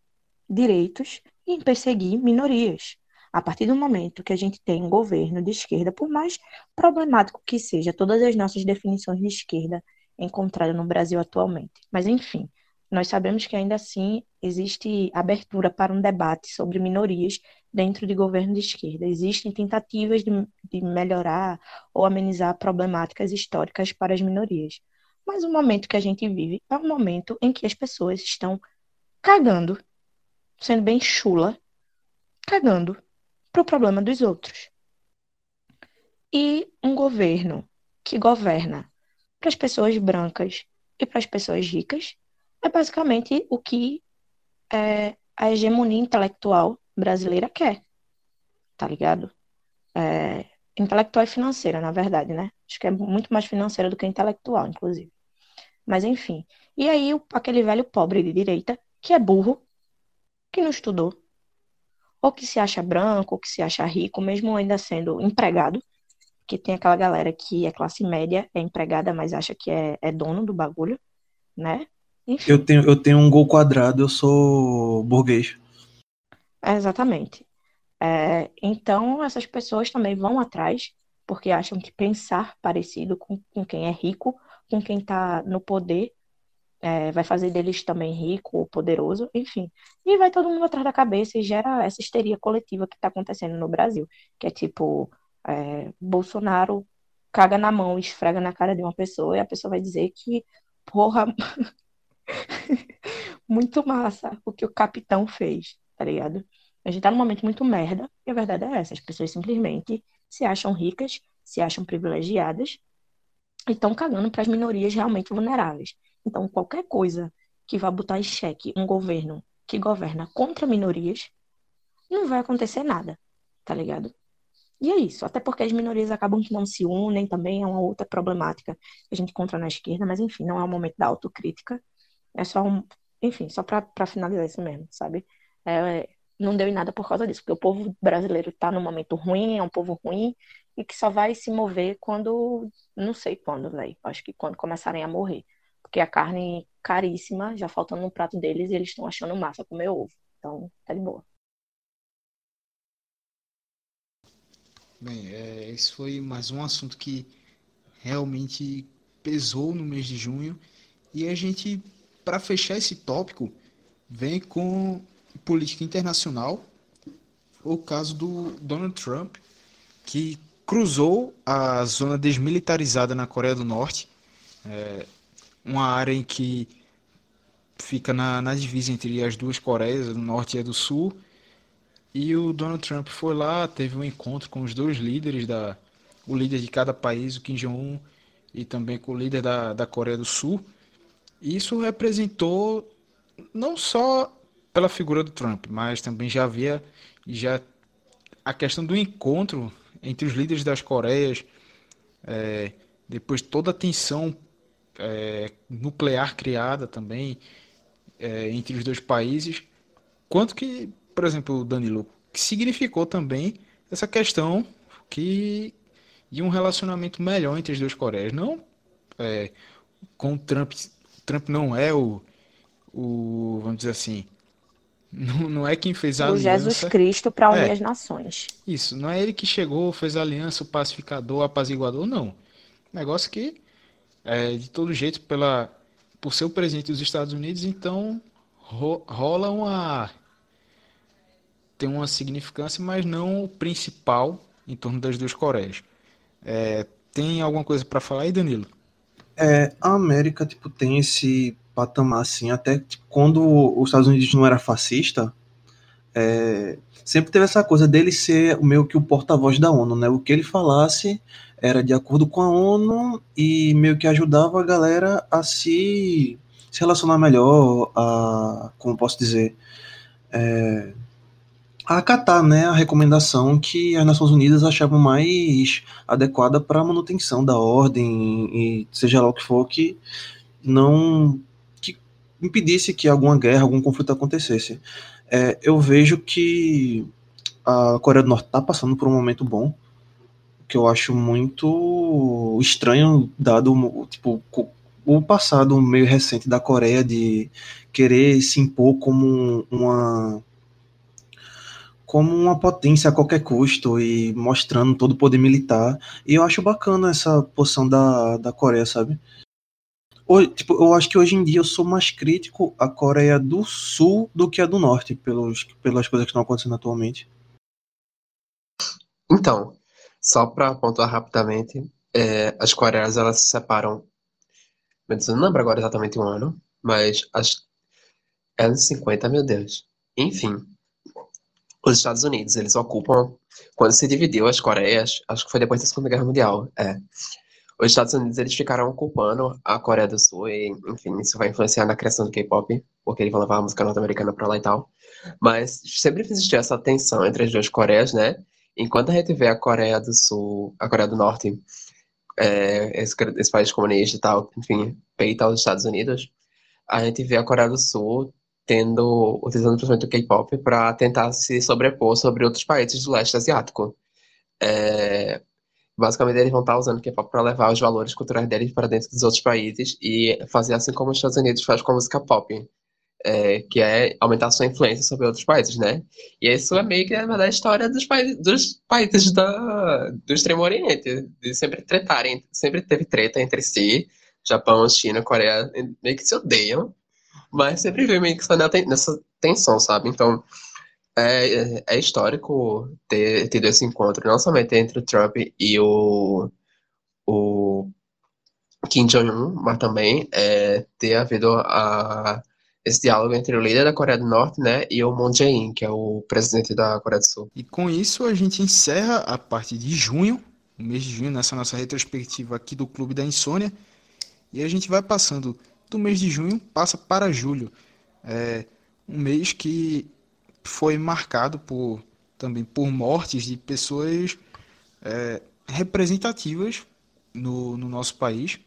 direitos e em perseguir minorias. A partir do momento que a gente tem um governo de esquerda, por mais problemático que seja todas as nossas definições de esquerda encontradas no Brasil atualmente. Mas, enfim, nós sabemos que ainda assim existe abertura para um debate sobre minorias dentro de governo de esquerda. Existem tentativas de, de melhorar ou amenizar problemáticas históricas para as minorias. Mas o momento que a gente vive é um momento em que as pessoas estão cagando, sendo bem chula, cagando para o problema dos outros. E um governo que governa para as pessoas brancas e para as pessoas ricas é basicamente o que é, a hegemonia intelectual brasileira quer, tá ligado? É, intelectual e financeira, na verdade, né? Acho que é muito mais financeira do que intelectual, inclusive. Mas enfim. E aí, aquele velho pobre de direita, que é burro, que não estudou, ou que se acha branco, ou que se acha rico, mesmo ainda sendo empregado, que tem aquela galera que é classe média, é empregada, mas acha que é, é dono do bagulho, né? Eu tenho, eu tenho um gol quadrado, eu sou burguês. É, exatamente. É, então, essas pessoas também vão atrás, porque acham que pensar parecido com, com quem é rico, com quem está no poder, é, vai fazer deles também rico ou poderoso, enfim. E vai todo mundo atrás da cabeça e gera essa histeria coletiva que está acontecendo no Brasil, que é tipo, é, Bolsonaro caga na mão, esfrega na cara de uma pessoa e a pessoa vai dizer que, porra, muito massa o que o capitão fez, tá ligado? A gente tá num momento muito merda, e a verdade é essa, as pessoas simplesmente se acham ricas, se acham privilegiadas e estão cagando para as minorias realmente vulneráveis. Então, qualquer coisa que vá botar em xeque um governo que governa contra minorias, não vai acontecer nada, tá ligado? E é isso, até porque as minorias acabam que não se unem também, é uma outra problemática que a gente encontra na esquerda, mas enfim, não é o momento da autocrítica, é só um, enfim, só para finalizar isso mesmo, sabe? É, não deu em nada por causa disso, porque o povo brasileiro está num momento ruim, é um povo ruim, e que só vai se mover quando, não sei quando, velho, acho que quando começarem a morrer porque a carne caríssima, já faltando no prato deles, e eles estão achando massa comer ovo. Então, tá de boa. Bem, é, esse foi mais um assunto que realmente pesou no mês de junho. E a gente, para fechar esse tópico, vem com política internacional, o caso do Donald Trump, que cruzou a zona desmilitarizada na Coreia do Norte. É, uma área em que fica na, na divisa entre as duas Coreias, do Norte e do Sul. E o Donald Trump foi lá, teve um encontro com os dois líderes, da, o líder de cada país, o Kim Jong-un, e também com o líder da, da Coreia do Sul. Isso representou não só pela figura do Trump, mas também já havia já a questão do encontro entre os líderes das Coreias, é, depois toda a tensão é, nuclear criada também é, entre os dois países, quanto que, por exemplo, Danilo, que significou também essa questão que de um relacionamento melhor entre as duas Coreias, não é, com Trump, Trump não é o, o vamos dizer assim, não, não é quem fez a o aliança. Jesus Cristo para unir é, as nações. Isso, não é ele que chegou, fez a aliança, o pacificador, o apaziguador, não. Negócio que é, de todo jeito, pela, por ser o presidente dos Estados Unidos, então ro, rola uma. tem uma significância, mas não o principal em torno das duas Coreias. É, tem alguma coisa para falar aí, Danilo? É, a América tipo, tem esse patamar assim, até tipo, quando os Estados Unidos não era fascista, é, sempre teve essa coisa dele ser meio que o porta-voz da ONU, né? O que ele falasse era de acordo com a ONU e meio que ajudava a galera a se, se relacionar melhor, a, como posso dizer, é, acatar né, a recomendação que as Nações Unidas achavam mais adequada para a manutenção da ordem e seja lá o que for que não que impedisse que alguma guerra, algum conflito acontecesse. É, eu vejo que a Coreia do Norte está passando por um momento bom, que eu acho muito estranho, dado tipo, o passado meio recente da Coreia de querer se impor como uma como uma potência a qualquer custo e mostrando todo o poder militar. E eu acho bacana essa posição da, da Coreia, sabe? Hoje, tipo, eu acho que hoje em dia eu sou mais crítico à Coreia do Sul do que a do Norte, pelos, pelas coisas que estão acontecendo atualmente. Então, só para pontuar rapidamente, é, as Coreias elas se separam, eu não lembro agora exatamente o ano, mas as anos 50, meu Deus. Enfim, os Estados Unidos, eles ocupam, quando se dividiu as Coreias, acho que foi depois da Segunda Guerra Mundial, é. Os Estados Unidos, eles ficaram ocupando a Coreia do Sul e, enfim, isso vai influenciar na criação do K-pop, porque eles vão levar a música norte-americana pra lá e tal. Mas sempre existiu essa tensão entre as duas Coreias, né? Enquanto a gente vê a Coreia do Sul, a Coreia do Norte, é, esse, esse país comunista e tal, enfim, peita os Estados Unidos, a gente vê a Coreia do Sul tendo, utilizando principalmente o K-pop para tentar se sobrepor sobre outros países do leste asiático. É, basicamente, eles vão estar usando o K-pop para levar os valores culturais deles para dentro dos outros países e fazer assim como os Estados Unidos faz com a música pop. É, que é aumentar sua influência sobre outros países, né? E isso é meio que, na verdade, história dos, países, dos países da, do Extremo Oriente, de sempre tretarem, sempre teve treta entre si, Japão, China, Coreia, meio que se odeiam, mas sempre vem meio que nessa tensão, sabe? Então, é, é histórico ter tido esse encontro, não somente entre o Trump e o, o Kim Jong-un, mas também é, ter havido a, esse diálogo entre o líder da Coreia do Norte né, e o Moon Jae-in, que é o presidente da Coreia do Sul. E com isso a gente encerra a parte de junho, o mês de junho, nessa nossa retrospectiva aqui do Clube da Insônia, e a gente vai passando do mês de junho passa para julho. É um mês que foi marcado por também por mortes de pessoas é, representativas no, no, nosso país.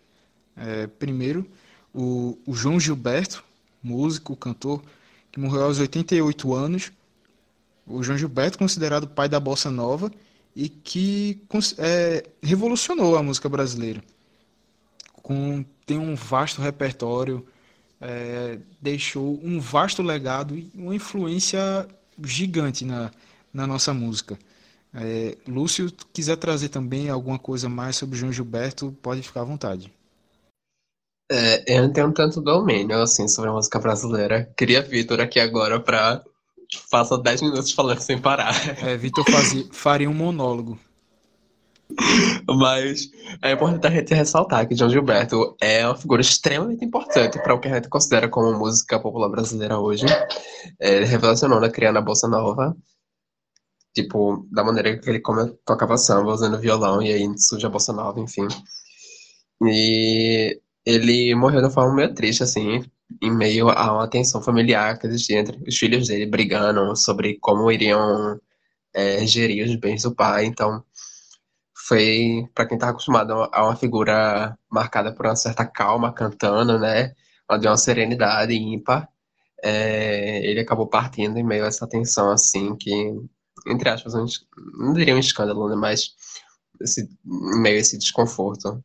É, primeiro, o, o, João Gilberto, músico, cantor, que morreu aos 88 anos. O João Gilberto, considerado pai da bossa nova e que é, revolucionou a música brasileira com, tem um vasto repertório, é, deixou um vasto legado e uma influência gigante na, na nossa música. É, Lúcio, quiser trazer também alguma coisa mais sobre João Gilberto, pode ficar à vontade. É, eu não tenho tanto domínio assim sobre a música brasileira. Queria Vitor aqui agora para passar 10 minutos falando sem parar. É, Vitor faria um monólogo. Mas é importante a gente ressaltar que João Gilberto é uma figura extremamente importante para o que a gente considera como música popular brasileira hoje. Ele revolucionou na criando a Bolsa Nova, tipo, da maneira que ele tocava samba, usando violão, e aí surge a Bolsa Nova, enfim. E ele morreu de uma forma meio triste, assim, em meio a uma tensão familiar que existia entre os filhos dele brigando sobre como iriam é, gerir os bens do pai. Então, foi, para quem tá acostumado a uma figura marcada por uma certa calma cantando, né? De uma serenidade ímpar, é, ele acabou partindo em meio a essa tensão, assim, que, entre aspas, não diria um escândalo, né? Mas esse, em meio a esse desconforto.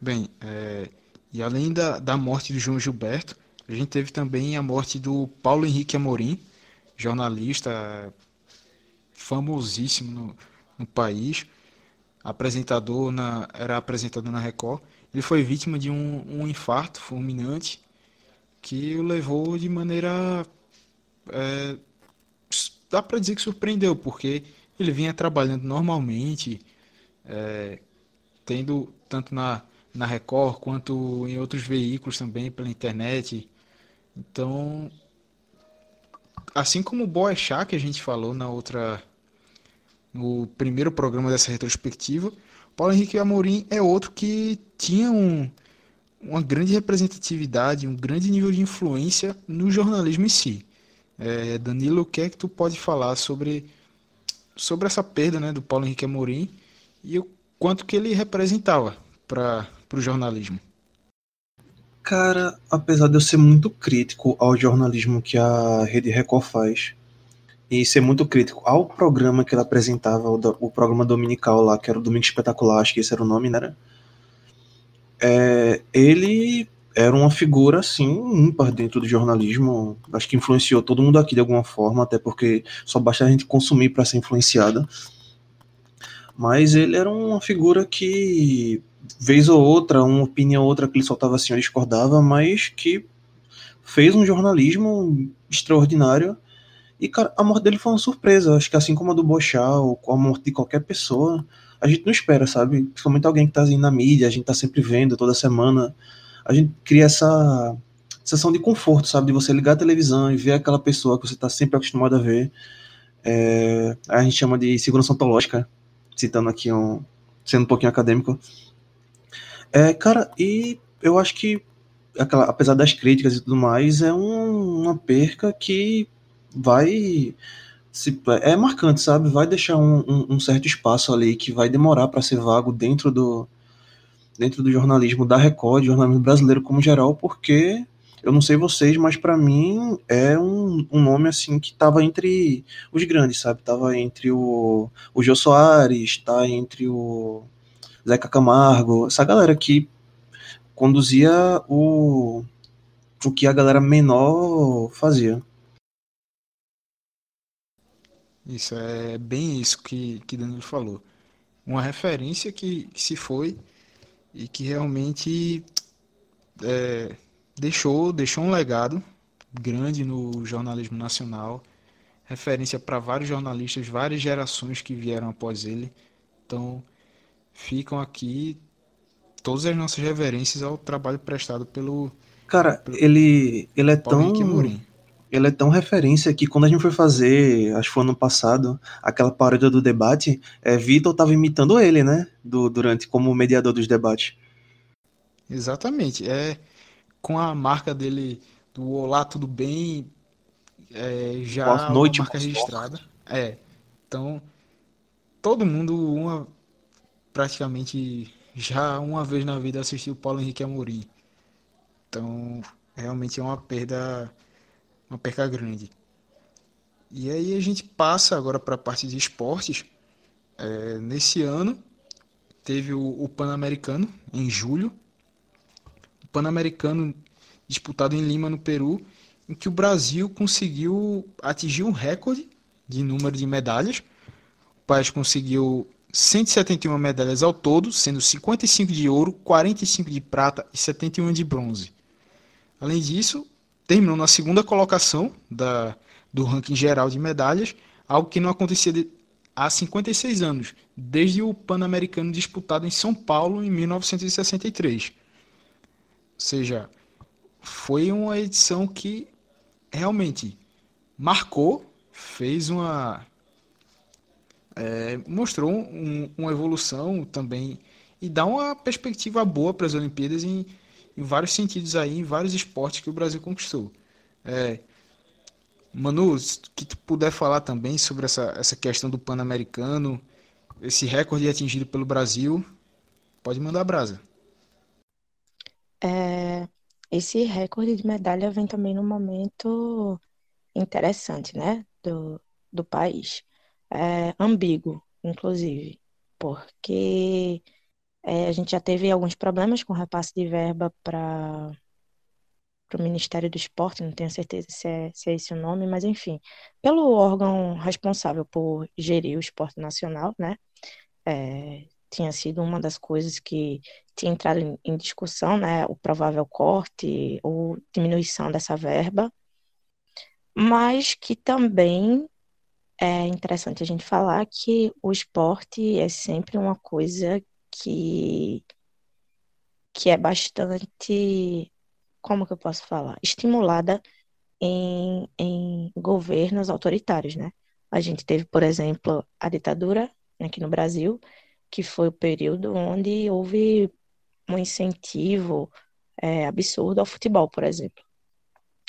Bem, é, e além da, da morte de João Gilberto, a gente teve também a morte do Paulo Henrique Amorim, jornalista, famosíssimo no, no país, apresentador na, era apresentador na Record. Ele foi vítima de um, um infarto fulminante que o levou de maneira. É, dá para dizer que surpreendeu, porque ele vinha trabalhando normalmente, é, tendo tanto na, na Record quanto em outros veículos também pela internet. Então, assim como o Boechat que a gente falou na outra no primeiro programa dessa retrospectiva, Paulo Henrique Amorim é outro que tinha um, uma grande representatividade, um grande nível de influência no jornalismo em si. É, Danilo, o que é que tu pode falar sobre, sobre essa perda né, do Paulo Henrique Amorim e o quanto que ele representava para o jornalismo? Cara, apesar de eu ser muito crítico ao jornalismo que a Rede Record faz, e ser muito crítico ao programa que ela apresentava, o, o programa dominical lá, que era o Domingo Espetacular, acho que esse era o nome, né? É, ele era uma figura, assim, ímpar dentro do jornalismo. Acho que influenciou todo mundo aqui de alguma forma, até porque só basta a gente consumir para ser influenciada. Mas ele era uma figura que, vez ou outra, uma opinião ou outra que ele soltava assim, eu discordava, mas que fez um jornalismo extraordinário e, cara, a morte dele foi uma surpresa. Acho que assim como a do Bochá ou a morte de qualquer pessoa, a gente não espera, sabe? Principalmente alguém que tá assim, na mídia, a gente tá sempre vendo toda semana. A gente cria essa sensação de conforto, sabe? De você ligar a televisão e ver aquela pessoa que você tá sempre acostumado a ver. É, a gente chama de segurança ontológica, citando aqui um. sendo um pouquinho acadêmico. É, cara, e eu acho que, aquela, apesar das críticas e tudo mais, é um, uma perca que vai se, é marcante, sabe? Vai deixar um, um, um certo espaço ali que vai demorar para ser vago dentro do dentro do jornalismo da Record, jornalismo brasileiro como geral, porque eu não sei vocês, mas para mim é um, um nome assim que estava entre os grandes, sabe? Tava entre o, o Jô Soares, tá entre o Zeca Camargo, essa galera que conduzia o, o que a galera menor fazia. Isso, é bem isso que, que Danilo falou. Uma referência que, que se foi e que realmente é, deixou, deixou um legado grande no jornalismo nacional, referência para vários jornalistas, várias gerações que vieram após ele. Então, ficam aqui todas as nossas reverências ao trabalho prestado pelo. Cara, pelo ele, ele é tão ele é tão referência que quando a gente foi fazer, acho que foi ano passado, aquela paródia do debate, é, Vitor estava imitando ele, né? Do, durante como mediador dos debates. Exatamente. É com a marca dele do Olá, tudo bem? É, já boa noite, marca registrada. É. Então, todo mundo uma praticamente já uma vez na vida assistiu Paulo Henrique Amorim. Então, realmente é uma perda uma perca grande. E aí a gente passa agora para a parte de esportes. É, nesse ano teve o, o Pan-Americano em julho, o Pan-Americano disputado em Lima, no Peru, em que o Brasil conseguiu atingir um recorde de número de medalhas. O país conseguiu 171 medalhas ao todo, sendo 55 de ouro, 45 de prata e 71 de bronze. Além disso, terminou na segunda colocação da, do ranking geral de medalhas, algo que não acontecia de, há 56 anos, desde o Pan-Americano disputado em São Paulo em 1963. Ou seja, foi uma edição que realmente marcou, fez uma. É, mostrou um, uma evolução também e dá uma perspectiva boa para as Olimpíadas em em vários sentidos aí, em vários esportes que o Brasil conquistou. É, Manu, que tu puder falar também sobre essa, essa questão do Pan-Americano, esse recorde atingido pelo Brasil, pode mandar brasa. É, esse recorde de medalha vem também num momento interessante, né, do, do país. É, ambíguo, inclusive, porque é, a gente já teve alguns problemas com repasse de verba para o Ministério do Esporte, não tenho certeza se é, se é esse o nome, mas enfim, pelo órgão responsável por gerir o esporte nacional, né? É, tinha sido uma das coisas que tinha entrado em, em discussão, né? O provável corte ou diminuição dessa verba, mas que também é interessante a gente falar que o esporte é sempre uma coisa que, que é bastante, como que eu posso falar? Estimulada em, em governos autoritários, né? A gente teve, por exemplo, a ditadura aqui no Brasil, que foi o período onde houve um incentivo é, absurdo ao futebol, por exemplo.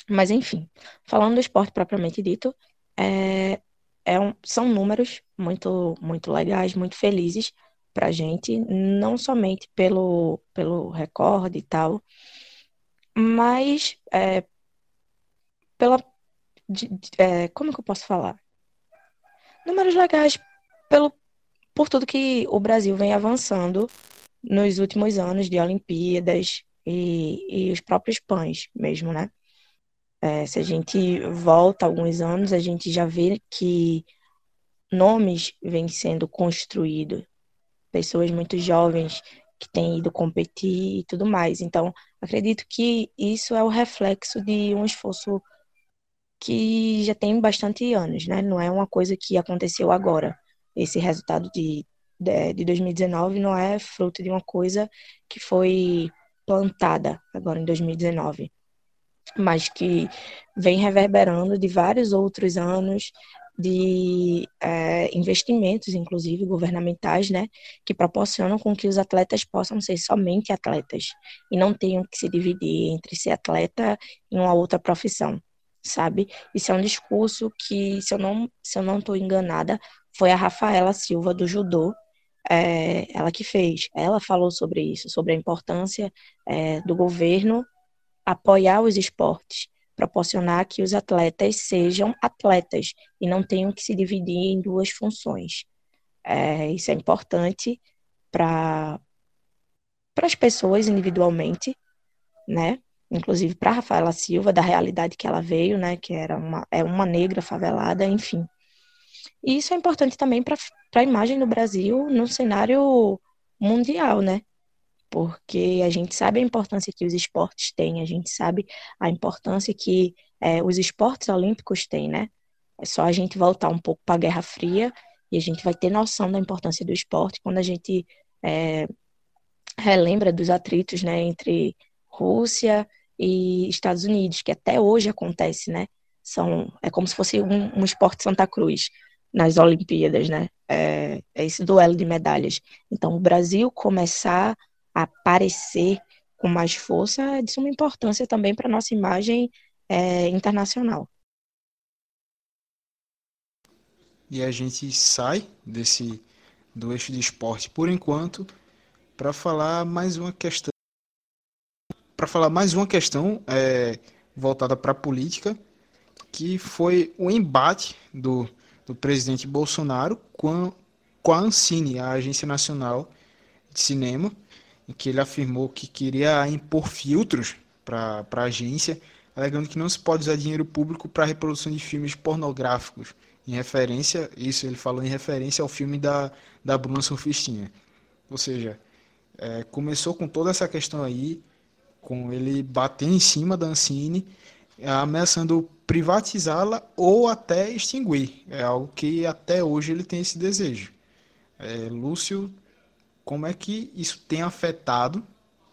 Mas, enfim, falando do esporte propriamente dito, é, é um, são números muito, muito legais, muito felizes para a gente, não somente pelo, pelo recorde e tal, mas é, pela. De, de, é, como que eu posso falar? Números legais pelo, por tudo que o Brasil vem avançando nos últimos anos de Olimpíadas e, e os próprios pães mesmo, né? É, se a gente volta alguns anos, a gente já vê que nomes vêm sendo construídos, pessoas muito jovens que têm ido competir e tudo mais. Então, acredito que isso é o reflexo de um esforço que já tem bastante anos, né? Não é uma coisa que aconteceu agora. Esse resultado de, de, de 2019 não é fruto de uma coisa que foi plantada agora em 2019, mas que vem reverberando de vários outros anos de é, investimentos, inclusive governamentais, né, que proporcionam com que os atletas possam ser somente atletas e não tenham que se dividir entre ser atleta e uma outra profissão sabe? Isso é um discurso que, se eu não se eu não estou enganada, foi a Rafaela Silva do judô, é, ela que fez. Ela falou sobre isso, sobre a importância é, do governo apoiar os esportes, proporcionar que os atletas sejam atletas e não tenham que se dividir em duas funções. É, isso é importante para as pessoas individualmente, né? inclusive para Rafaela Silva, da realidade que ela veio, né, que era uma, é uma negra favelada, enfim. E isso é importante também para a imagem do Brasil no cenário mundial, né? Porque a gente sabe a importância que os esportes têm, a gente sabe a importância que é, os esportes olímpicos têm, né? É só a gente voltar um pouco para a Guerra Fria e a gente vai ter noção da importância do esporte quando a gente é, relembra dos atritos, né, entre Rússia e Estados Unidos, que até hoje acontece, né? São, é como se fosse um, um esporte Santa Cruz nas Olimpíadas, né? É, é esse duelo de medalhas. Então, o Brasil começar aparecer com mais força é de suma importância também para a nossa imagem é, internacional. E a gente sai desse do eixo de esporte por enquanto para falar mais uma questão para falar mais uma questão é, voltada para a política, que foi o embate do, do presidente Bolsonaro com com a Ancine, a Agência Nacional de Cinema, em que ele afirmou que queria impor filtros para a agência, alegando que não se pode usar dinheiro público para a reprodução de filmes pornográficos, em referência, isso ele falou em referência ao filme da, da Bruna Surfistinha. Ou seja, é, começou com toda essa questão aí, com ele bater em cima da Ancine, ameaçando privatizá-la ou até extinguir. É algo que até hoje ele tem esse desejo. É, Lúcio, como é que isso tem afetado,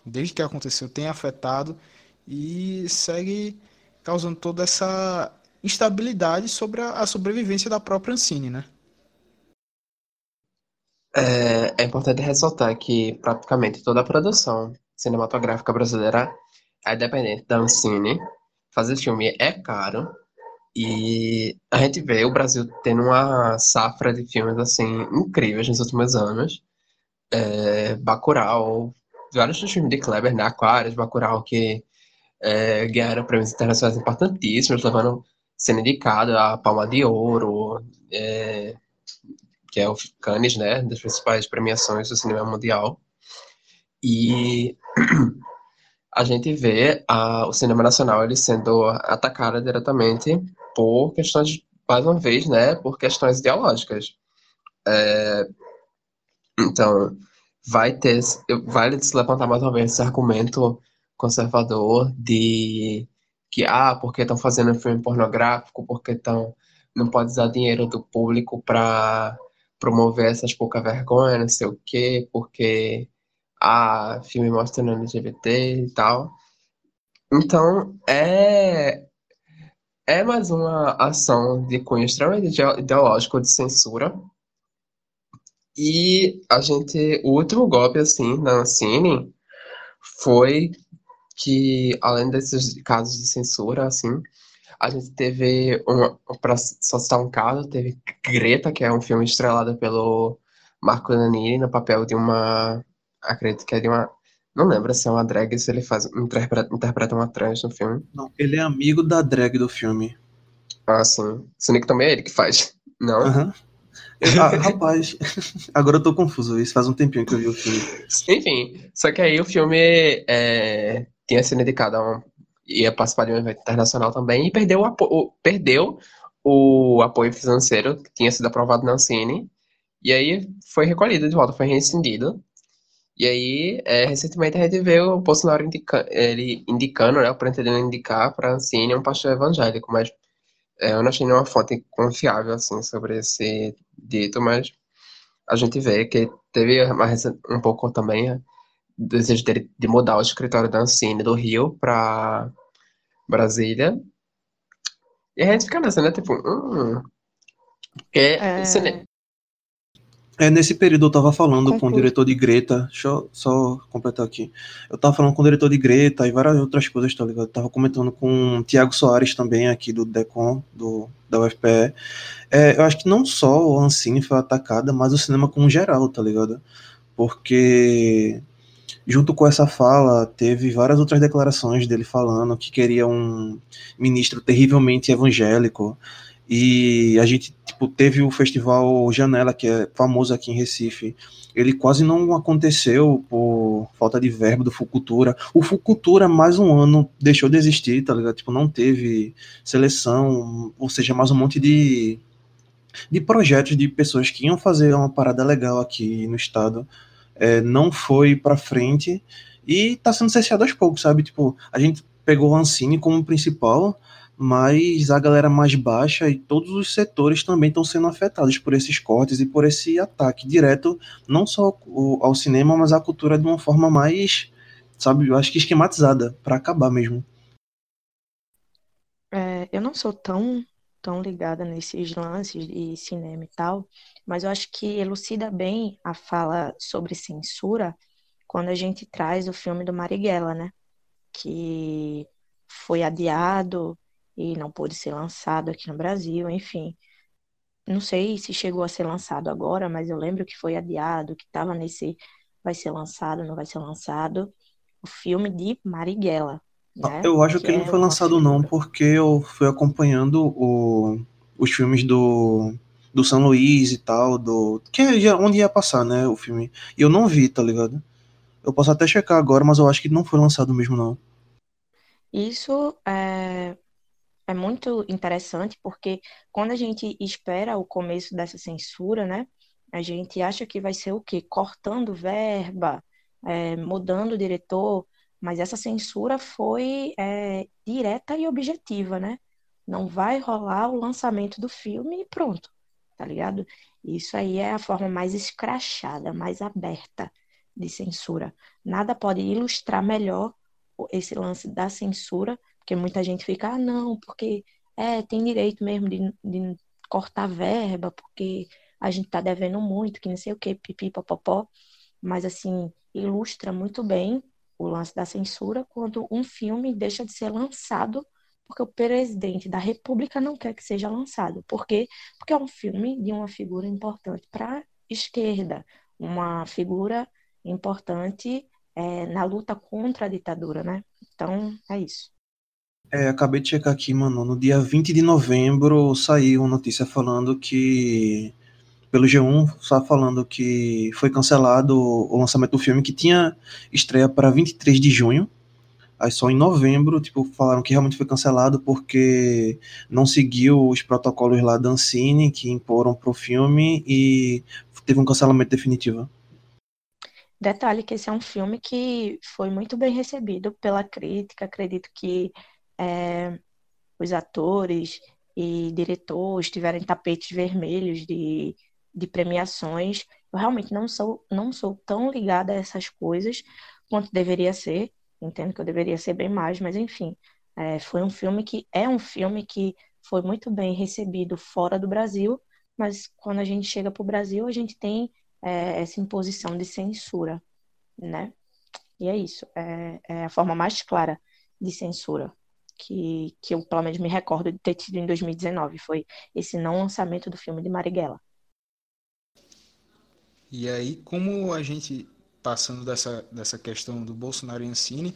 desde que aconteceu, tem afetado e segue causando toda essa instabilidade sobre a, sobrevivência da própria Ancine, né? É, é importante ressaltar que praticamente toda a produção cinematográfica brasileira é dependente da Ancine. Fazer filme é caro. E a gente vê o Brasil tendo uma safra de filmes assim incríveis nos últimos anos. É, Bacurau, vários filmes de Kleber, né? Aquários, Bacurau, que é, ganharam prêmios internacionais importantíssimos, levando sendo indicado a Palma de Ouro, é, que é o Cannes, né? Das principais premiações do cinema mundial. E a gente vê a, o cinema nacional ele sendo atacado diretamente por questões, mais uma vez, né, por questões ideológicas. É, então, vai ter, vale se levantar mais uma vez esse argumento conservador de que, ah, porque estão fazendo filme pornográfico, porque estão não pode usar dinheiro do público para promover essas pouca vergonha, não sei o quê, porque a filme mostrando LGBT e tal. Então, é, é mais uma ação de cunho extremamente ideológico de censura. E a gente, o último golpe, assim, na Ancine foi que, além desses casos de censura, assim, a gente teve, um, para só citar um caso, teve Greta, que é um filme estrelado pelo Marco Nanini no papel de uma, acredito que é de uma, não lembro se é uma drag, se ele faz, interpreta, interpreta uma trans no filme. Não, ele é amigo da drag do filme. Ah, sim. Sendo que também é ele que faz, não? Aham. Ah, rapaz, agora eu tô confuso. Isso faz um tempinho que eu vi o filme. Enfim, só que aí o filme é, tinha sido indicado a um, ia participar de um evento internacional também e perdeu o, apo perdeu o apoio financeiro que tinha sido aprovado na Ancine. E aí foi recolhido de volta, foi rescindido. E aí, é, recentemente a gente vê o Bolsonaro indica, ele indicando, né, o pretendendo indicar para a Ancine um pastor evangélico, mas é, eu não achei nenhuma fonte confiável assim sobre esse dito, mas a gente vê que teve um pouco também desejo dele de mudar o escritório da Ancine do Rio para Brasília. E a gente fica nessa, né? Tipo, hum, é, É, É, nesse período eu tava falando com o diretor de Greta, deixa eu só completar aqui. Eu tava falando com o diretor de Greta e várias outras coisas, tá ligado? Eu tava comentando com o Tiago Soares também, aqui do DECOM, do, da UFPE. É, eu acho que não só o Ancine foi atacada, mas o cinema como geral, tá ligado? Porque junto com essa fala, teve várias outras declarações dele falando que queria um ministro terrivelmente evangélico. E a gente tipo, teve o festival Janela, que é famoso aqui em Recife. Ele quase não aconteceu por falta de verbo do Fucultura. O Fucultura, mais um ano, deixou de existir, tá ligado? Tipo, não teve seleção, ou seja, mais um monte de, de projetos de pessoas que iam fazer uma parada legal aqui no estado é, não foi pra frente e tá sendo cesseado aos poucos, sabe? Tipo, a gente pegou o Ancine como principal, mas a galera mais baixa e todos os setores também estão sendo afetados por esses cortes e por esse ataque direto, não só ao, cinema, mas à cultura de uma forma mais, sabe, eu acho que esquematizada, pra acabar mesmo. é, eu não sou tão, tão ligada nesses lances de cinema e tal, mas eu acho que elucida bem a fala sobre censura quando a gente traz o filme do Marighella, né? Que foi adiado e não pôde ser lançado aqui no Brasil, enfim. Não sei se chegou a ser lançado agora, mas eu lembro que foi adiado, que estava nesse vai ser lançado, não vai ser lançado, o filme de Marighella, né? Eu acho Que que ele não é foi uma lançado não, porque eu fui acompanhando o- os filmes do, do São Luís e tal, do que é onde ia passar, né, o filme. E eu não vi, tá ligado? Eu posso até checar agora, mas eu acho que não foi lançado mesmo não. Isso é, é muito interessante porque quando a gente espera o começo dessa censura, né, a gente acha que vai ser o quê? Cortando verba, é, mudando o diretor, mas essa censura foi é, direta e objetiva, né? Não vai rolar o lançamento do filme e pronto, tá ligado? Isso aí é a forma mais escrachada, mais aberta de censura. Nada pode ilustrar melhor esse lance da censura, porque muita gente fica, ah, não, porque é, tem direito mesmo de, de cortar verba, porque a gente tá devendo muito, que não sei o quê, pipi, popopó. Mas, assim, ilustra muito bem o lance da censura quando um filme deixa de ser lançado porque o presidente da República não quer que seja lançado. Por quê? Porque é um filme de uma figura importante para a esquerda, uma figura importante é, na luta contra a ditadura, né? Então, é isso. É, acabei de checar aqui, mano, no dia 20 de novembro saiu uma notícia falando que pelo G1, só falando que foi cancelado o lançamento do filme que tinha estreia para 23 de junho. Aí só em novembro, tipo, falaram que realmente foi cancelado porque não seguiu os protocolos lá da Ancine que imporam pro filme e teve um cancelamento definitivo. Detalhe que esse é um filme que foi muito bem recebido pela crítica. Acredito que é, os atores e diretores tiveram tapetes vermelhos de, de premiações. Eu realmente não sou, não sou tão ligada a essas coisas quanto deveria ser. Entendo que eu deveria ser bem mais, mas enfim, é, foi um filme que é um filme que foi muito bem recebido fora do Brasil, mas quando a gente chega para o Brasil, a gente tem é, essa imposição de censura, né? E é isso. É, é a forma mais clara de censura que, que eu, pelo menos, me recordo de ter tido em 2019. Foi esse não lançamento do filme de Marighella. E aí, como a gente, passando dessa, dessa questão do Bolsonaro e Ancine,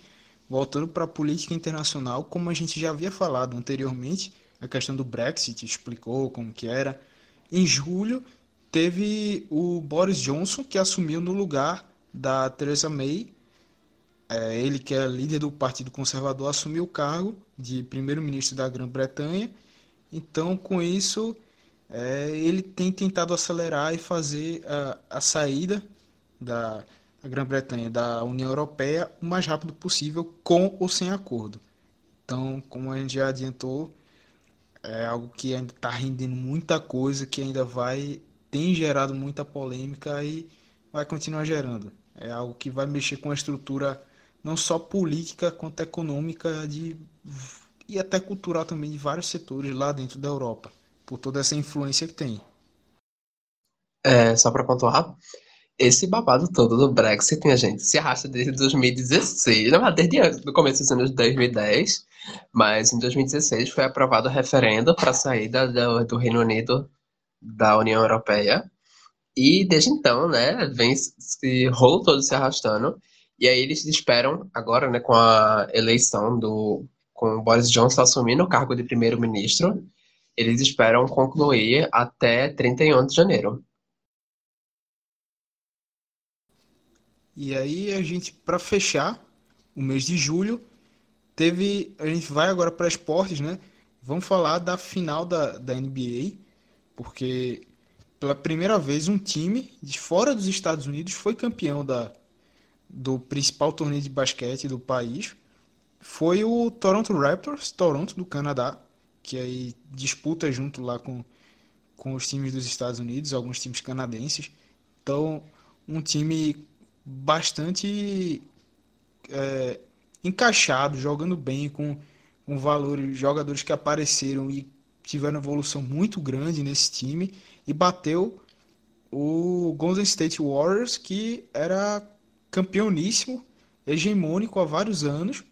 voltando para a política internacional, como a gente já havia falado anteriormente, a questão do Brexit explicou como que era. Em julho, teve o Boris Johnson, que assumiu no lugar da Theresa May. É, ele, que é líder do Partido Conservador, assumiu o cargo de primeiro-ministro da Grã-Bretanha. Então, com isso, é, ele tem tentado acelerar e fazer a, a saída da Grã-Bretanha da União Europeia o mais rápido possível, com ou sem acordo. Então, como a gente já adiantou, é algo que ainda está rendendo muita coisa, que ainda vai, tem gerado muita polêmica e vai continuar gerando. É algo que vai mexer com a estrutura não só política quanto econômica de, e até cultural também de vários setores lá dentro da Europa por toda essa influência que tem. É, só para pontuar, esse babado todo do Brexit, minha gente, se arrasta desde 2016, não, desde do começo dos anos de 2010, mas em 2016 foi aprovado o referendo para a saída do, do, Reino Unido da União Europeia, e desde então, né, vem esse rolo todo se arrastando, e aí eles esperam agora, né, com a eleição do com o Boris Johnson assumindo o cargo de primeiro-ministro, eles esperam concluir até 31 de janeiro. E aí a gente, para fechar o mês de julho, teve, a gente vai agora para esportes, né? Vamos falar da final da, da NBA, porque pela primeira vez um time de fora dos Estados Unidos foi campeão da, do principal torneio de basquete do país. Foi o Toronto Raptors, Toronto do Canadá, que aí disputa junto lá com, com os times dos Estados Unidos, alguns times canadenses. Então, um time bastante é, encaixado, jogando bem, com, com valores, jogadores que apareceram e tiveram evolução muito grande nesse time e bateu o Golden State Warriors, que era campeoníssimo, hegemônico há vários anos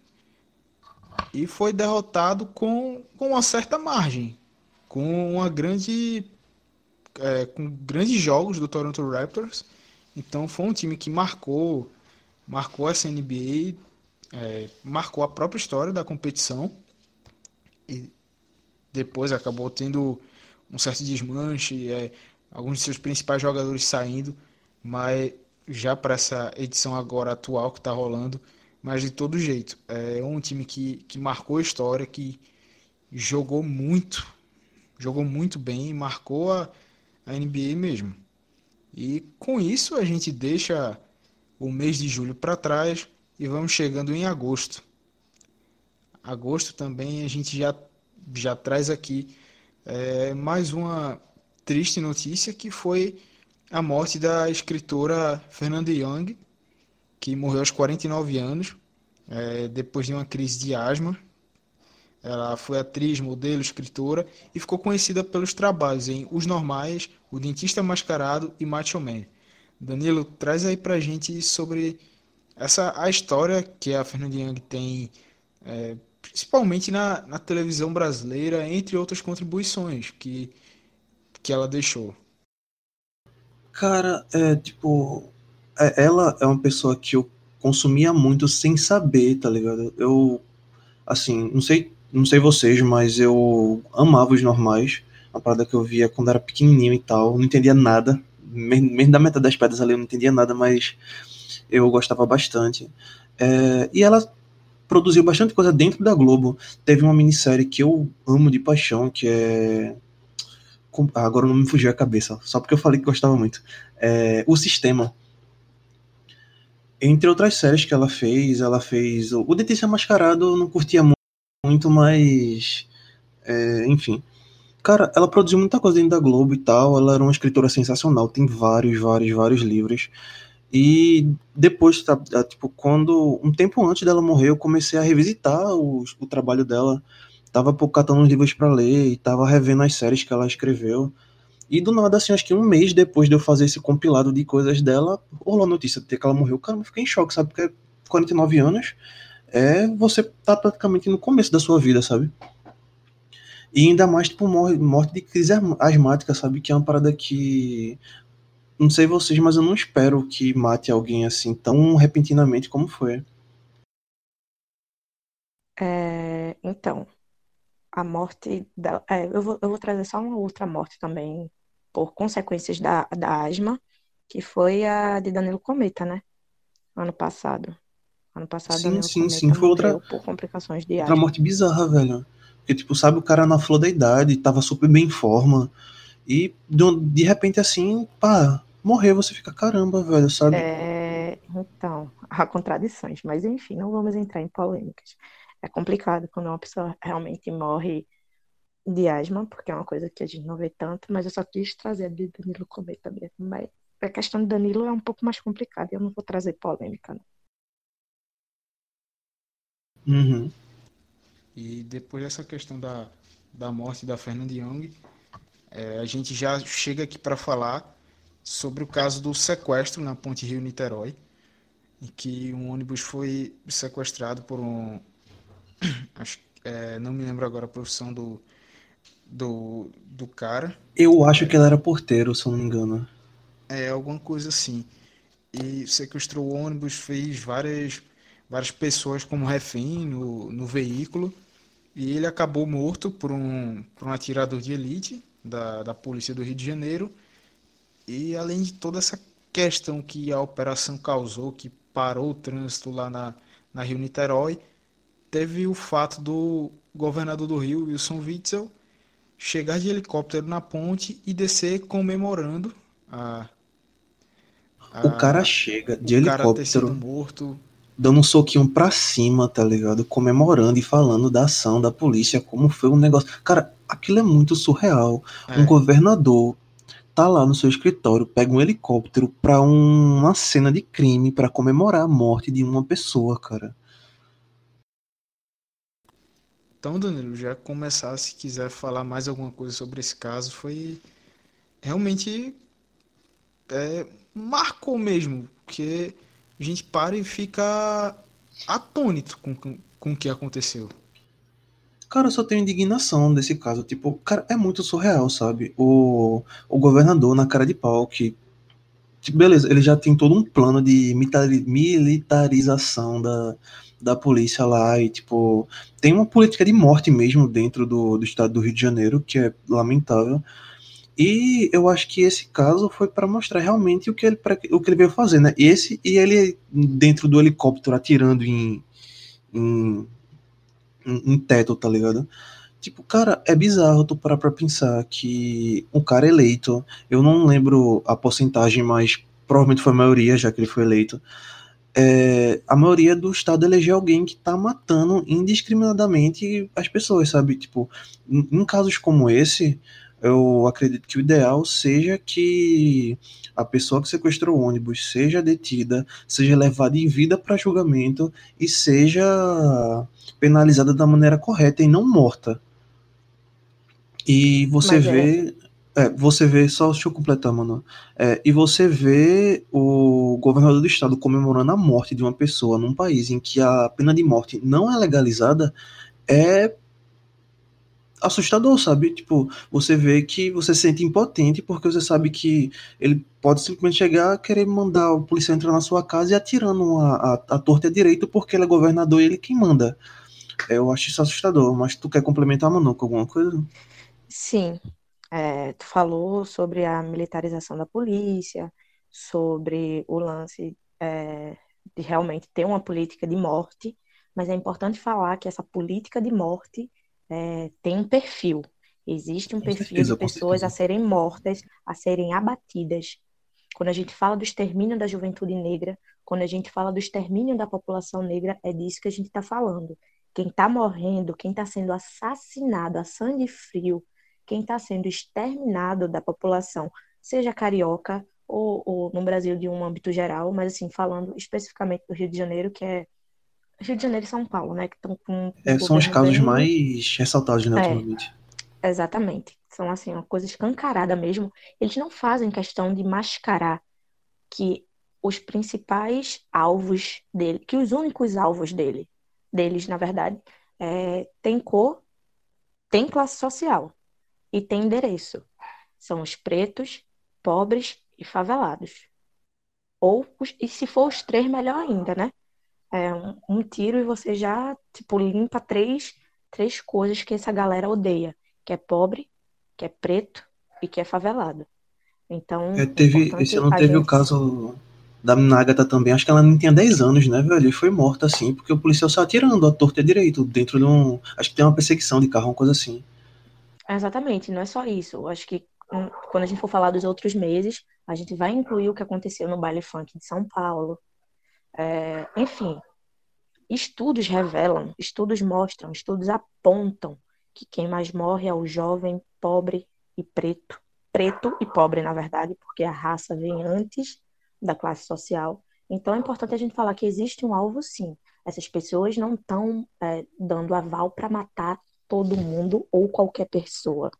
e foi derrotado com, com uma certa margem, com uma grande é, com grandes jogos do Toronto Raptors. Então foi um time que marcou marcou essa NBA, é, marcou a própria história da competição e depois acabou tendo um certo desmanche, é, alguns de seus principais jogadores saindo, mas já para essa edição agora atual que está rolando, mas de todo jeito, é um time que, que marcou a história, que jogou muito, jogou muito bem, marcou a, a NBA mesmo. E com isso a gente deixa o mês de julho para trás e vamos chegando em agosto. Agosto também a gente já, já traz aqui é, mais uma triste notícia que foi a morte da escritora Fernanda Young, que morreu aos 49 anos, é, depois de uma crise de asma. Ela foi atriz, modelo, escritora e ficou conhecida pelos trabalhos em Os Normais, O Dentista Mascarado e Macho Man. Danilo, traz aí pra gente sobre essa a história que a Fernanda Young tem, é, principalmente na, na televisão brasileira, entre outras contribuições que, que ela deixou. Cara, é tipo, é, ela é uma pessoa que eu consumia muito sem saber, tá ligado? Eu, assim, não sei, não sei vocês, mas eu amava os normais, uma parada que eu via quando era pequenininho e tal, não entendia nada, mesmo da metade das pedras ali eu não entendia nada, mas eu gostava bastante. É, e ela produziu bastante coisa dentro da Globo. Teve uma minissérie que eu amo de paixão, que é. Agora não me fugiu a cabeça, só porque eu falei que gostava muito. É... O Sistema entre outras séries que ela fez, ela fez. O Dentista Mascarado eu não curtia muito, mas. É, enfim. Cara, ela produziu muita coisa dentro da Globo e tal. Ela era uma escritora sensacional. Tem vários, vários, vários livros. E depois, tá, tá tipo, quando. Um tempo antes dela morrer, eu comecei a revisitar o, o trabalho dela. Tava catando uns livros para ler e tava revendo as séries que ela escreveu. E do nada, assim, acho que um mês depois de eu fazer esse compilado de coisas dela, rolou a notícia de que ela morreu. Cara, eu fiquei em choque, sabe? Porque 49 anos, é você tá praticamente no começo da sua vida, sabe? E ainda mais, tipo, morte de crise asmática, sabe? Que é uma parada que. Não sei vocês, mas eu não espero que mate alguém assim tão repentinamente como foi. É, então, a morte da. É, eu, vou, eu vou trazer só uma outra morte também, por consequências da, da asma, que foi a de Danilo Cometa, né? Ano passado. Ano passado, sim, Danilo sim, Cometa sim. Foi outra, por complicações de outra asma. morte bizarra, velho. Porque, tipo, sabe, o cara na flor da idade, tava super bem em forma. E de, de repente, assim, pá, morreu, você fica, caramba, velho, sabe? É, então, há contradições, mas enfim, não vamos entrar em polêmicas. É complicado quando uma pessoa realmente morre de asma, porque é uma coisa que a gente não vê tanto, mas eu só quis trazer a de Danilo Cometa mesmo. Mas a questão de Danilo é um pouco mais complicada, eu não vou trazer polêmica. Não. Uhum. E depois dessa questão da, da morte da Fernanda Young, é, a gente já chega aqui para falar sobre o caso do sequestro na Ponte Rio-Niterói, em que um ônibus foi sequestrado por um. Acho, é, não me lembro agora a profissão do, do, do cara. Eu acho que ele era porteiro, se eu não me engano. É, alguma coisa assim. E sequestrou o ônibus, fez várias, várias pessoas como refém no, no veículo. E ele acabou morto por um, por um atirador de elite da, da Polícia do Rio de Janeiro. E além de toda essa questão que a operação causou, que parou o trânsito lá na, na Rio Niterói, teve o fato do governador do Rio, Wilson Witzel, chegar de helicóptero na ponte e descer comemorando a, a O cara chega de o helicóptero, morto. dando um soquinho pra cima, tá ligado? Comemorando e falando da ação da polícia, como foi um negócio. Cara, aquilo é muito surreal. Um É, governador tá lá no seu escritório, pega um helicóptero pra um- uma cena de crime pra comemorar a morte de uma pessoa, cara. Então, Danilo, já começar, se quiser falar mais alguma coisa sobre esse caso, foi realmente é, marcou mesmo, porque a gente para e fica atônito com, com, com o que aconteceu. Cara, eu só tenho indignação desse caso. Tipo, cara, é muito surreal, sabe? O, o governador na cara de pau que beleza, ele já tem todo um plano de militari- militarização da, da polícia lá e, tipo, tem uma política de morte mesmo dentro do, do estado do Rio de Janeiro, que é lamentável. E eu acho que esse caso foi para mostrar realmente o que ele, pra- o que ele veio fazer, né? Esse e ele dentro do helicóptero atirando em, em, em teto, tá ligado? Tipo, cara, é bizarro tu parar pra pensar que um cara eleito, eu não lembro a porcentagem, mas provavelmente foi a maioria, já que ele foi eleito. é, a maioria do estado elegeu alguém que tá matando indiscriminadamente as pessoas, sabe? Tipo, em, em casos como esse, eu acredito que o ideal seja que a pessoa que sequestrou o ônibus seja detida, seja levada em vida para julgamento e seja penalizada da maneira correta e não morta. E você Mas é, vê, é, você vê, só deixa eu completar, mano. É, e você vê o governador do estado comemorando a morte de uma pessoa num país em que a pena de morte não é legalizada, é assustador, sabe? Tipo, você vê que você se sente impotente porque você sabe que ele pode simplesmente chegar, querer mandar o policial entrar na sua casa e atirando a, a, a torta e a direito porque ele é governador e ele quem manda. É, Eu acho isso assustador, mas tu quer complementar, Manu, com alguma coisa? Sim, é, tu falou sobre a militarização da polícia, sobre o lance é, de realmente ter uma política de morte, mas é importante falar que essa política de morte é, tem um perfil. Existe um Com perfil de certeza, com pessoas a serem mortas, a serem abatidas. Quando a gente fala do extermínio da juventude negra, quando a gente fala do extermínio da população negra, é disso que a gente está falando. Quem está morrendo, quem está sendo assassinado a sangue frio, quem está sendo exterminado da população, seja carioca ou, ou no Brasil de um âmbito geral, mas assim, falando especificamente do Rio de Janeiro, que é Rio de Janeiro e São Paulo, né, que estão com É, são os casos bem mais ressaltados, né, é, ultimamente. exatamente. São assim, uma coisa escancarada mesmo. Eles não fazem questão de mascarar que os principais alvos dele, que os únicos alvos dele, deles, na verdade, é, tem cor, tem classe social e tem endereço. São os pretos, pobres e favelados. Ou, e se for os três, melhor ainda, né? É um, um tiro e você já, tipo, limpa três, três coisas que essa galera odeia. Que é pobre, que é preto e que é favelado. Então, é, teve, esse ano teve gente... o caso da Nagata também, acho que ela nem tinha 10 anos, né, velho? E foi morta assim, porque o policial saiu atirando a torta direito dentro de um. Acho que tem uma perseguição de carro, uma coisa assim. Exatamente, não é só isso. Eu acho que hum, quando a gente for falar dos outros meses, a gente vai incluir o que aconteceu no baile funk de São Paulo. É, enfim, estudos revelam, estudos mostram, estudos apontam que quem mais morre é o jovem, pobre e preto. Preto e pobre, na verdade, porque a raça vem antes da classe social. Então é importante a gente falar que existe um alvo, sim. Essas pessoas não estão é, dando aval para matar todo mundo ou qualquer pessoa.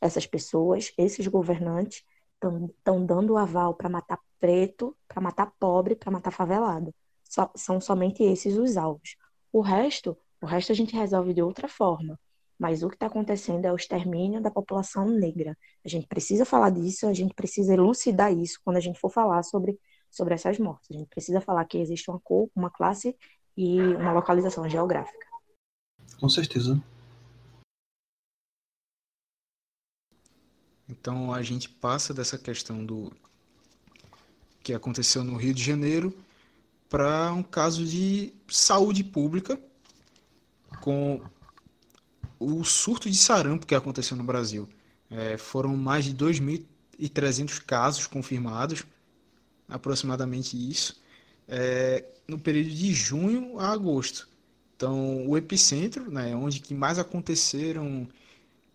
Essas pessoas, esses governantes, estão dando aval para matar preto, para matar pobre, para matar favelado. So, são somente esses os alvos. O resto, o resto a gente resolve de outra forma. Mas o que está acontecendo é o extermínio da população negra. A gente precisa falar disso, a gente precisa elucidar isso quando a gente for falar sobre, sobre essas mortes. A gente precisa falar que existe uma cor, uma classe e uma localização geográfica. Com certeza. Então a gente passa dessa questão do que aconteceu no Rio de Janeiro para um caso de saúde pública com o surto de sarampo que aconteceu no Brasil. É, foram mais de 2.300 casos confirmados, aproximadamente isso, é, no período de junho a agosto. Então, o epicentro, né, onde que mais aconteceram,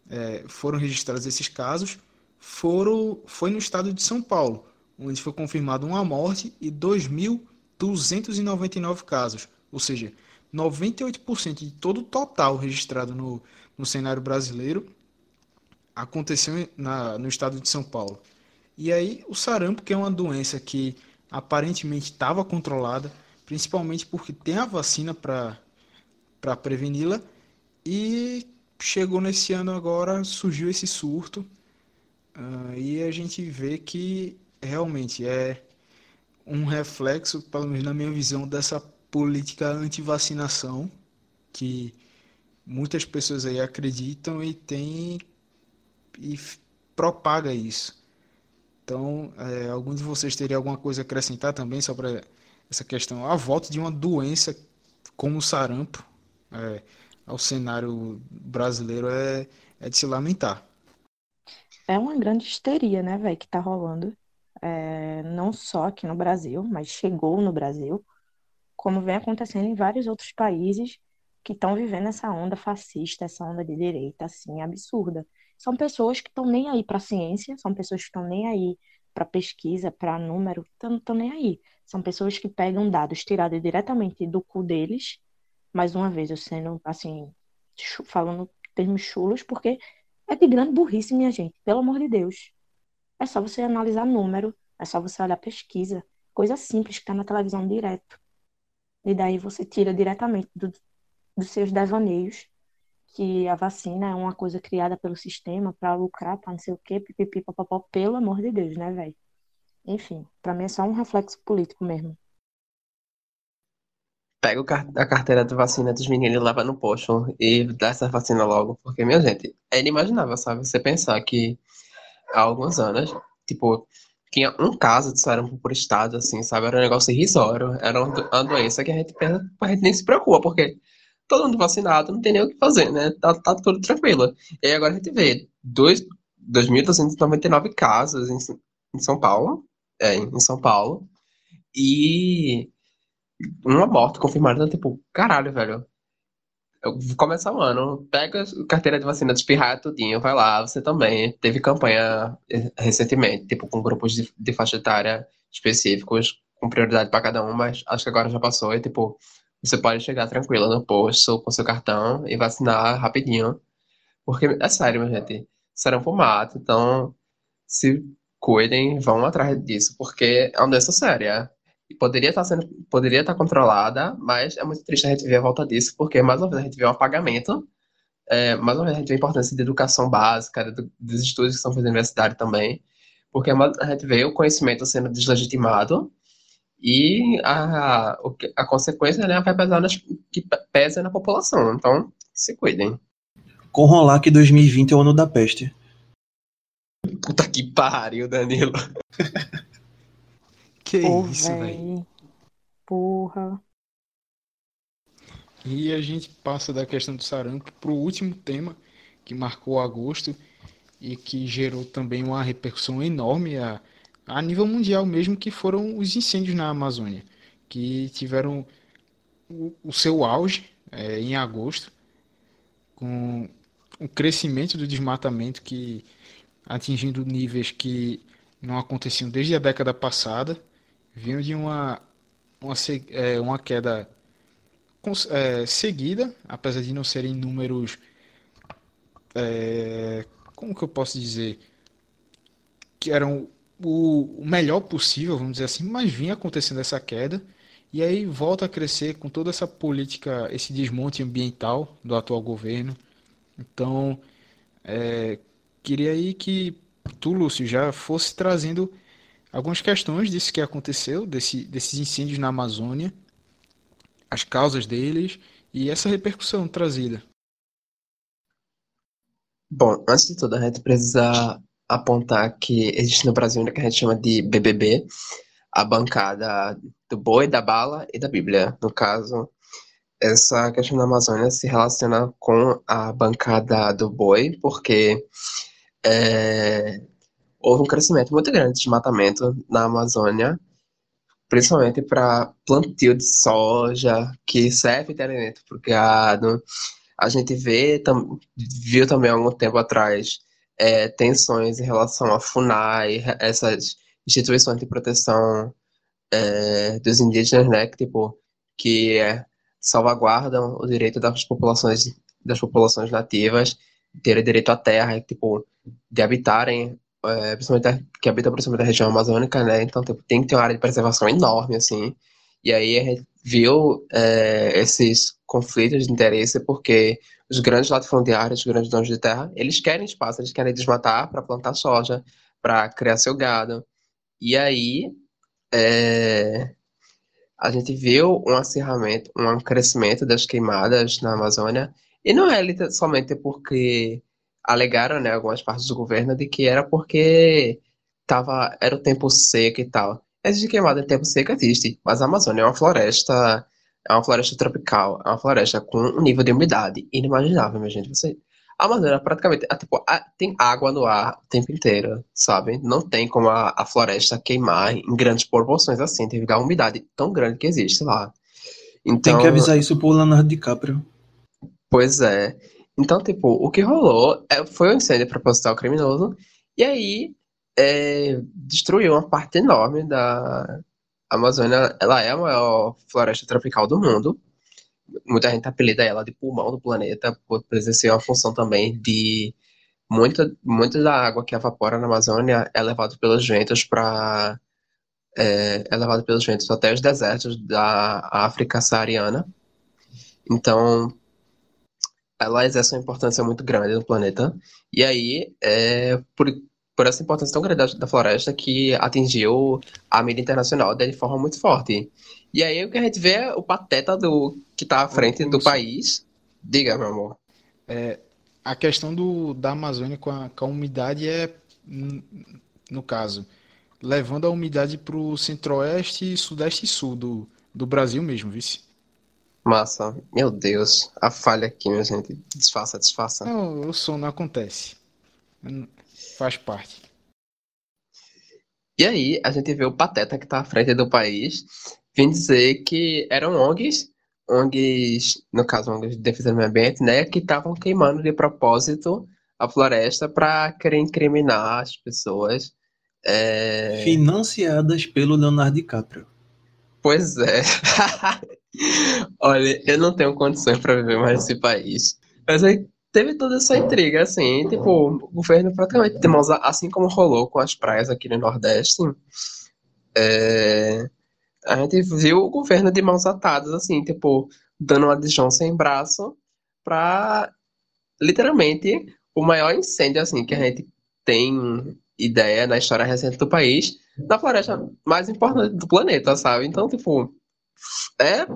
é, foram registrados esses casos, foram, foi no estado de São Paulo, onde foi confirmado uma morte e 2.299 casos, ou seja, 98% de todo o total registrado no, no cenário brasileiro aconteceu na, no estado de São Paulo. E aí o sarampo, que é uma doença que aparentemente estava controlada, principalmente porque tem a vacina para preveni-la, e chegou nesse ano agora, surgiu esse surto, uh, e a gente vê que realmente é um reflexo, pelo menos na minha visão, dessa política anti-vacinação que muitas pessoas aí acreditam e tem e propaga isso. Então, é, alguns de vocês teriam alguma coisa a acrescentar também sobre essa questão? A volta de uma doença como o sarampo é, ao cenário brasileiro é, é de se lamentar. É uma grande histeria, né, velho, que tá rolando. É, não só aqui no Brasil, mas chegou no Brasil, como vem acontecendo em vários outros países que estão vivendo essa onda fascista, essa onda de direita, assim, absurda. São pessoas que estão nem aí para ciência, são pessoas que estão nem aí para pesquisa, para número, estão nem aí. São pessoas que pegam dados tirados diretamente do cu deles, mais uma vez, eu sendo, assim, falando termos chulos, porque é de grande burrice, minha gente, pelo amor de Deus. É só você analisar número, é só você olhar pesquisa, coisa simples que está na televisão direto. E daí você tira diretamente do, dos seus devaneios que a vacina é uma coisa criada pelo sistema para lucrar, para não sei o quê, pipipi, papapó, pelo amor de Deus, né, velho? Enfim, para mim é só um reflexo político mesmo. Pega a carteira de vacina dos meninos e leva no posto e dá essa vacina logo, porque, minha gente, é inimaginável, sabe? Você pensar que há alguns anos, tipo, tinha um caso de sarampo por estado, assim, sabe? Era um negócio irrisório. Era uma doença que a gente, a gente nem se preocupa, porque todo mundo vacinado, não tem nem o que fazer, né? Tá, tá tudo tranquilo. E aí agora a gente vê 2.299 casos em, em São Paulo, é, em São Paulo, e uma morte confirmada, tipo, caralho, velho. Começa o ano, pega a carteira de vacina de espirrar tudinho, vai lá, você também. Teve campanha eh, recentemente, tipo, com grupos de, de faixa etária específicos, com prioridade para cada um, mas acho que agora já passou e, tipo, você pode chegar tranquilo no posto com seu cartão e vacinar rapidinho. Porque, é sério, minha gente, serão fumato, então, se cuidem, vão atrás disso, porque é uma doença séria. E poderia estar sendo, poderia estar controlada, mas é muito triste a gente ver a volta disso, porque mais uma vez a gente vê um apagamento, é, mais uma vez a gente vê a importância de educação básica, do, dos estudos que são feitos na universidade também, porque a gente vê o conhecimento sendo deslegitimado e a, a consequência né, vai pesar nas, que pesa na população. Então, se cuidem. Com rolar que 2020 é o ano da peste. Puta que pariu, Danilo. que Pô, isso, velho. Porra. E a gente passa da questão do sarampo para o último tema que marcou agosto e que gerou também uma repercussão enorme a, a nível mundial mesmo, que foram os incêndios na Amazônia, que tiveram o, o seu auge é, em agosto, com o crescimento do desmatamento que atingindo níveis que não aconteciam desde a década passada, vindo de uma, uma, é, uma queda é, seguida, apesar de não serem números, é, como que eu posso dizer, que eram o, o melhor possível, vamos dizer assim, mas vinha acontecendo essa queda, e aí volta a crescer com toda essa política, esse desmonte ambiental do atual governo. Então, é, queria aí que tu, Lúcio, já fosse trazendo algumas questões disso que aconteceu, desse, desses incêndios na Amazônia, as causas deles e essa repercussão trazida. Bom, antes de tudo, a gente precisa apontar que existe no Brasil o que a gente chama de BBB, a bancada do boi, da bala e da Bíblia. No caso, essa questão da Amazônia se relaciona com a bancada do boi, porque é, houve um crescimento muito grande de desmatamento na Amazônia, principalmente para plantio de soja, que serve de alimento para o gado. A gente vê, tam, viu também há algum tempo atrás é, tensões em relação à FUNAI, essas instituições de proteção é, dos indígenas, né, que, tipo, que é, salvaguardam o direito das populações das populações nativas terem direito à terra, tipo, de habitarem, é, principalmente que habitam principalmente a região amazônica, né? Então tipo, tem que ter uma área de preservação enorme, assim. E aí a gente viu é, esses conflitos de interesse porque os grandes latifundiários, os grandes donos de terra, eles querem espaço, eles querem desmatar para plantar soja, para criar seu gado. E aí é, a gente viu um acirramento, um crescimento das queimadas na Amazônia, e não é somente porque alegaram, né, algumas partes do governo de que era porque tava, era o tempo seco e tal. Existe queimada em tempo seco, existe, mas a Amazônia é uma floresta, é uma floresta tropical, é uma floresta com um nível de umidade inimaginável, minha gente. Você, a Amazônia praticamente, é, tipo, tem água no ar o tempo inteiro, sabe? Não tem como a, a floresta queimar em grandes proporções assim, devido à umidade tão grande que existe lá. Então, tem que avisar isso pro Leonardo DiCaprio. Pois é. Então, tipo, o que rolou é, foi um incêndio proposital criminoso, e aí é, destruiu uma parte enorme da Amazônia. Ela é a maior floresta tropical do mundo. Muita gente apelida ela de pulmão do planeta, por exercer uma função também de muita, muita da água que evapora na Amazônia é levada pelos ventos para é, é levado pelos ventos até os desertos da África saariana. Então, ela exerce uma importância muito grande no planeta. E aí, é, por, por essa importância tão grande da, da, floresta, que atingiu a mídia internacional de forma muito forte. E aí, o que a gente vê é o pateta do que está à frente do país. Diga, meu amor. É, a questão do, da Amazônia com a, com a umidade é, no caso, levando a umidade para o centro-oeste, sudeste e sul do, do Brasil mesmo, vice. Massa. Meu Deus. A falha aqui, minha gente. Desfaça, desfaça. Não, o som não acontece. Faz parte. E aí, a gente vê o Pateta que tá à frente do país vem dizer que eram ONGs, ONGs, no caso, ONGs de defesa do meio ambiente, né, que estavam queimando de propósito a floresta para querer incriminar as pessoas. É... Financiadas pelo Leonardo DiCaprio. Pois é. Olha, eu não tenho condições para viver mais nesse país. Mas aí, teve toda essa intriga, assim, tipo, o governo praticamente tem mãos, assim como rolou com as praias aqui no Nordeste, é, a gente viu o governo de mãos atadas, assim, tipo, dando uma de sem braço pra, literalmente, o maior incêndio, assim, que a gente tem ideia na história recente do país, da floresta mais importante do planeta, sabe? Então, tipo, é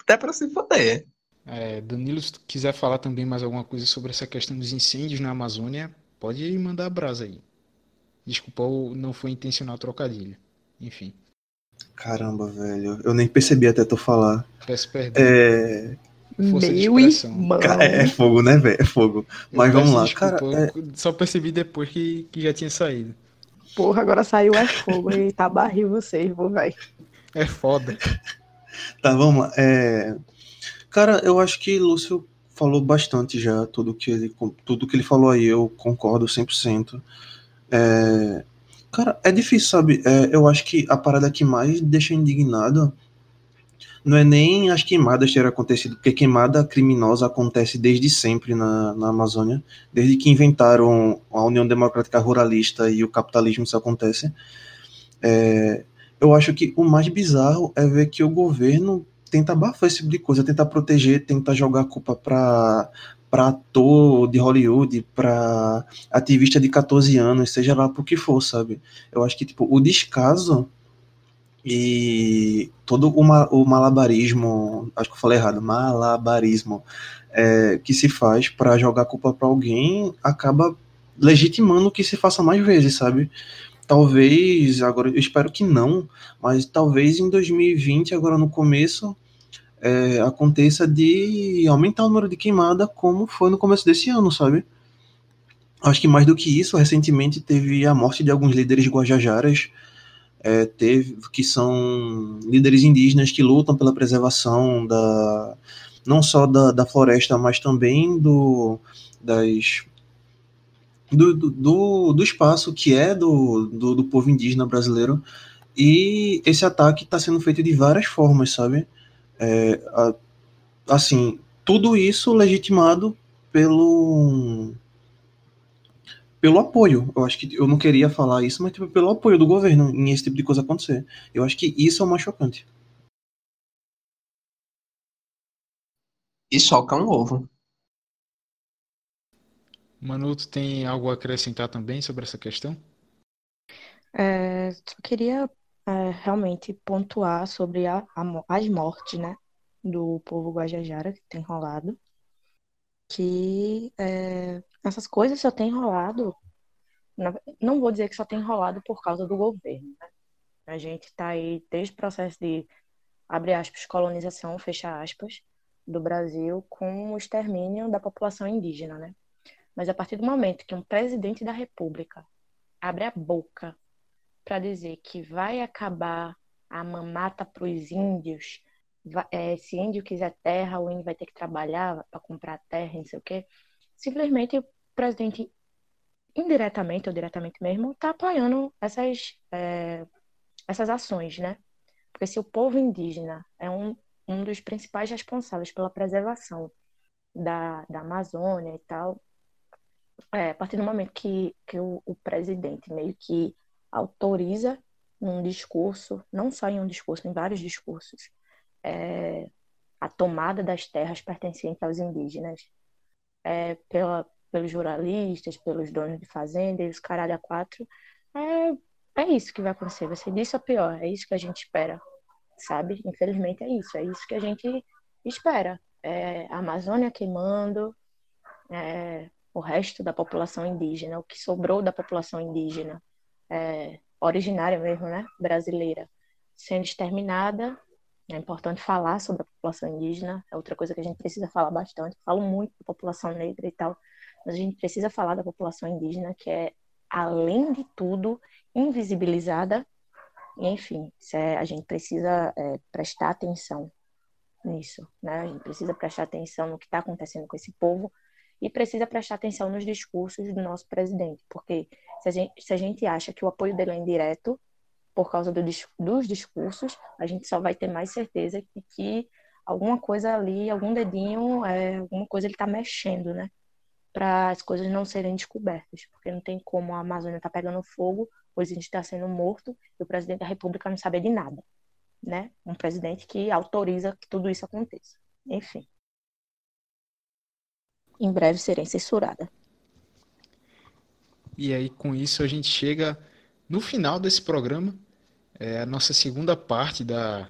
até pra se foder. É, Danilo, se tu quiser falar também mais alguma coisa sobre essa questão dos incêndios na Amazônia, pode mandar a brasa aí. Desculpa, não foi intencional trocadilho. Enfim. Caramba, velho. Eu nem percebi até tu falar. Peço perdão. É. Força de Meu irmão. Cara, é fogo, né, velho? É fogo. Mas vamos lá, desculpa, cara. é- Só percebi depois que, que já tinha saído. Porra, agora saiu é fogo e tá barril vocês, vou, velho. É foda. Tá, vamos lá. É, Cara, eu acho que Lúcio falou bastante já tudo que ele, tudo que ele falou aí, eu concordo 100%. É... Cara, é difícil, sabe? É, eu acho que a parada que mais deixa indignado não é nem as queimadas terem acontecido, porque queimada criminosa acontece desde sempre na, na Amazônia, desde que inventaram a União Democrática Ruralista e o capitalismo isso acontece. É, eu acho que o mais bizarro é ver que o governo tenta abafar esse tipo de coisa, tenta proteger, tenta jogar a culpa para ator de Hollywood, para ativista de 14 anos, seja lá por que for, sabe? Eu acho que tipo o descaso e todo o, ma o malabarismo, acho que eu falei errado, malabarismo é, que se faz para jogar a culpa para alguém acaba legitimando que se faça mais vezes, sabe? Talvez, agora eu espero que não, mas talvez em 2020, agora no começo, é, aconteça de aumentar o número de queimada como foi no começo desse ano, sabe? Acho que mais do que isso, recentemente teve a morte de alguns líderes guajajaras, é, teve, que são líderes indígenas que lutam pela preservação da não só da, da floresta, mas também do, das, do, do, do espaço que é do, do, do povo indígena brasileiro. E esse ataque está sendo feito de várias formas, sabe? É, a, assim, tudo isso legitimado pelo pelo apoio. Eu acho que eu não queria falar isso, mas tipo, pelo apoio do governo em esse tipo de coisa acontecer. Eu acho que isso é o mais chocante. E choca um ovo. Manu, tu tem algo a acrescentar também sobre essa questão? É, só queria é, realmente pontuar sobre a, a as mortes, né, do povo Guajajara que tem rolado, que é, essas coisas só tem rolado, não vou dizer que só tem rolado por causa do governo, né? A gente está aí desde o processo de, abre aspas, colonização, fecha aspas, do Brasil com o extermínio da população indígena, né? Mas a partir do momento que um presidente da República abre a boca para dizer que vai acabar a mamata para os índios, é, se índio quiser terra, o índio vai ter que trabalhar para comprar terra, não sei o quê. Simplesmente o presidente, indiretamente ou diretamente mesmo, está apoiando essas, é, essas ações, né? Porque se o povo indígena é um, um dos principais responsáveis pela preservação da, da Amazônia e tal, é, a partir do momento que, que o, o presidente meio que autoriza num discurso, não só em um discurso, em vários discursos, é, a tomada das terras pertencentes aos indígenas é, pela, pelos jornalistas, pelos donos de fazenda e os caralho a quatro, é, é isso que vai acontecer, vai ser disso a pior, é isso que a gente espera, sabe? Infelizmente é isso, é isso que a gente espera. É, a Amazônia queimando, é, o resto da população indígena, o que sobrou da população indígena, é, originária mesmo, né, brasileira, sendo exterminada. É importante falar sobre a população indígena, é outra coisa que a gente precisa falar bastante. Falo muito da população negra e tal, mas a gente precisa falar da população indígena, que é, além de tudo, invisibilizada. Enfim, é- a gente precisa é, prestar atenção nisso, né? A gente precisa prestar atenção no que está acontecendo com esse povo e precisa prestar atenção nos discursos do nosso presidente, porque se a gente, se a gente acha que o apoio dele é indireto por causa do dos discursos, a gente só vai ter mais certeza de que alguma coisa ali, algum dedinho, é, alguma coisa ele está mexendo, né? para as coisas não serem descobertas, porque não tem como a Amazônia estar tá pegando fogo, pois a gente está sendo morto e o presidente da República não sabe de nada, né? Um presidente que autoriza que tudo isso aconteça. Enfim. Em breve serei censurada. E aí, com isso, a gente chega no final desse programa, é a nossa segunda parte da,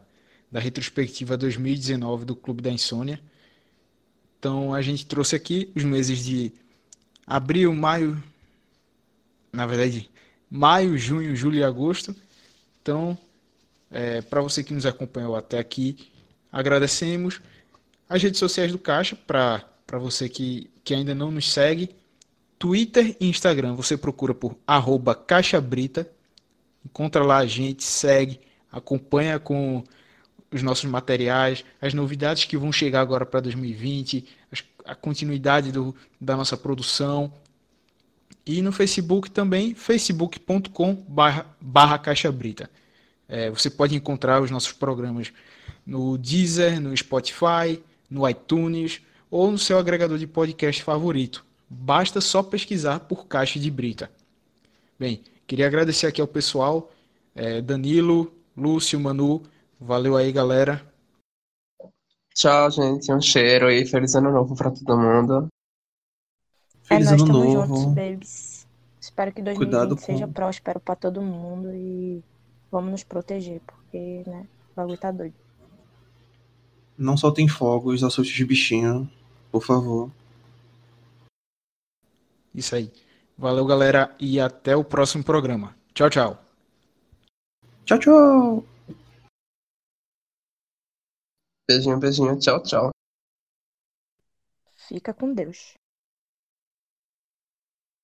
da retrospectiva 2019 do Clube da Insônia. Então, a gente trouxe aqui os meses de abril, maio, na verdade, maio, junho, julho e agosto. Então, é, para você que nos acompanhou até aqui, agradecemos. As redes sociais do Caixa, para você que, que ainda não nos segue, Twitter e Instagram, você procura por arroba caixabrita, encontra lá a gente, segue, acompanha com os nossos materiais, as novidades que vão chegar agora para 2020, a continuidade do, da nossa produção. E no Facebook também, facebook.com barra caixabrita. É, você pode encontrar os nossos programas no Deezer, no Spotify, no iTunes ou no seu agregador de podcast favorito. Basta só pesquisar por Caixa de Brita. Bem, queria agradecer aqui ao pessoal, é, Danilo, Lúcio, Manu. Valeu aí, galera. Tchau, gente. Um cheiro e feliz ano novo para todo mundo. É, feliz é, nós ano estamos novo. juntos, babies. Espero que 2020 seja com... próspero para todo mundo e vamos nos proteger, porque, né, o bagulho tá doido. Não soltem fogos, assuste os bichinhos, por favor. Isso aí. Valeu, galera, e até o próximo programa. Tchau, tchau. Tchau, tchau. Beijinho, beijinho. Tchau, tchau. Fica com Deus.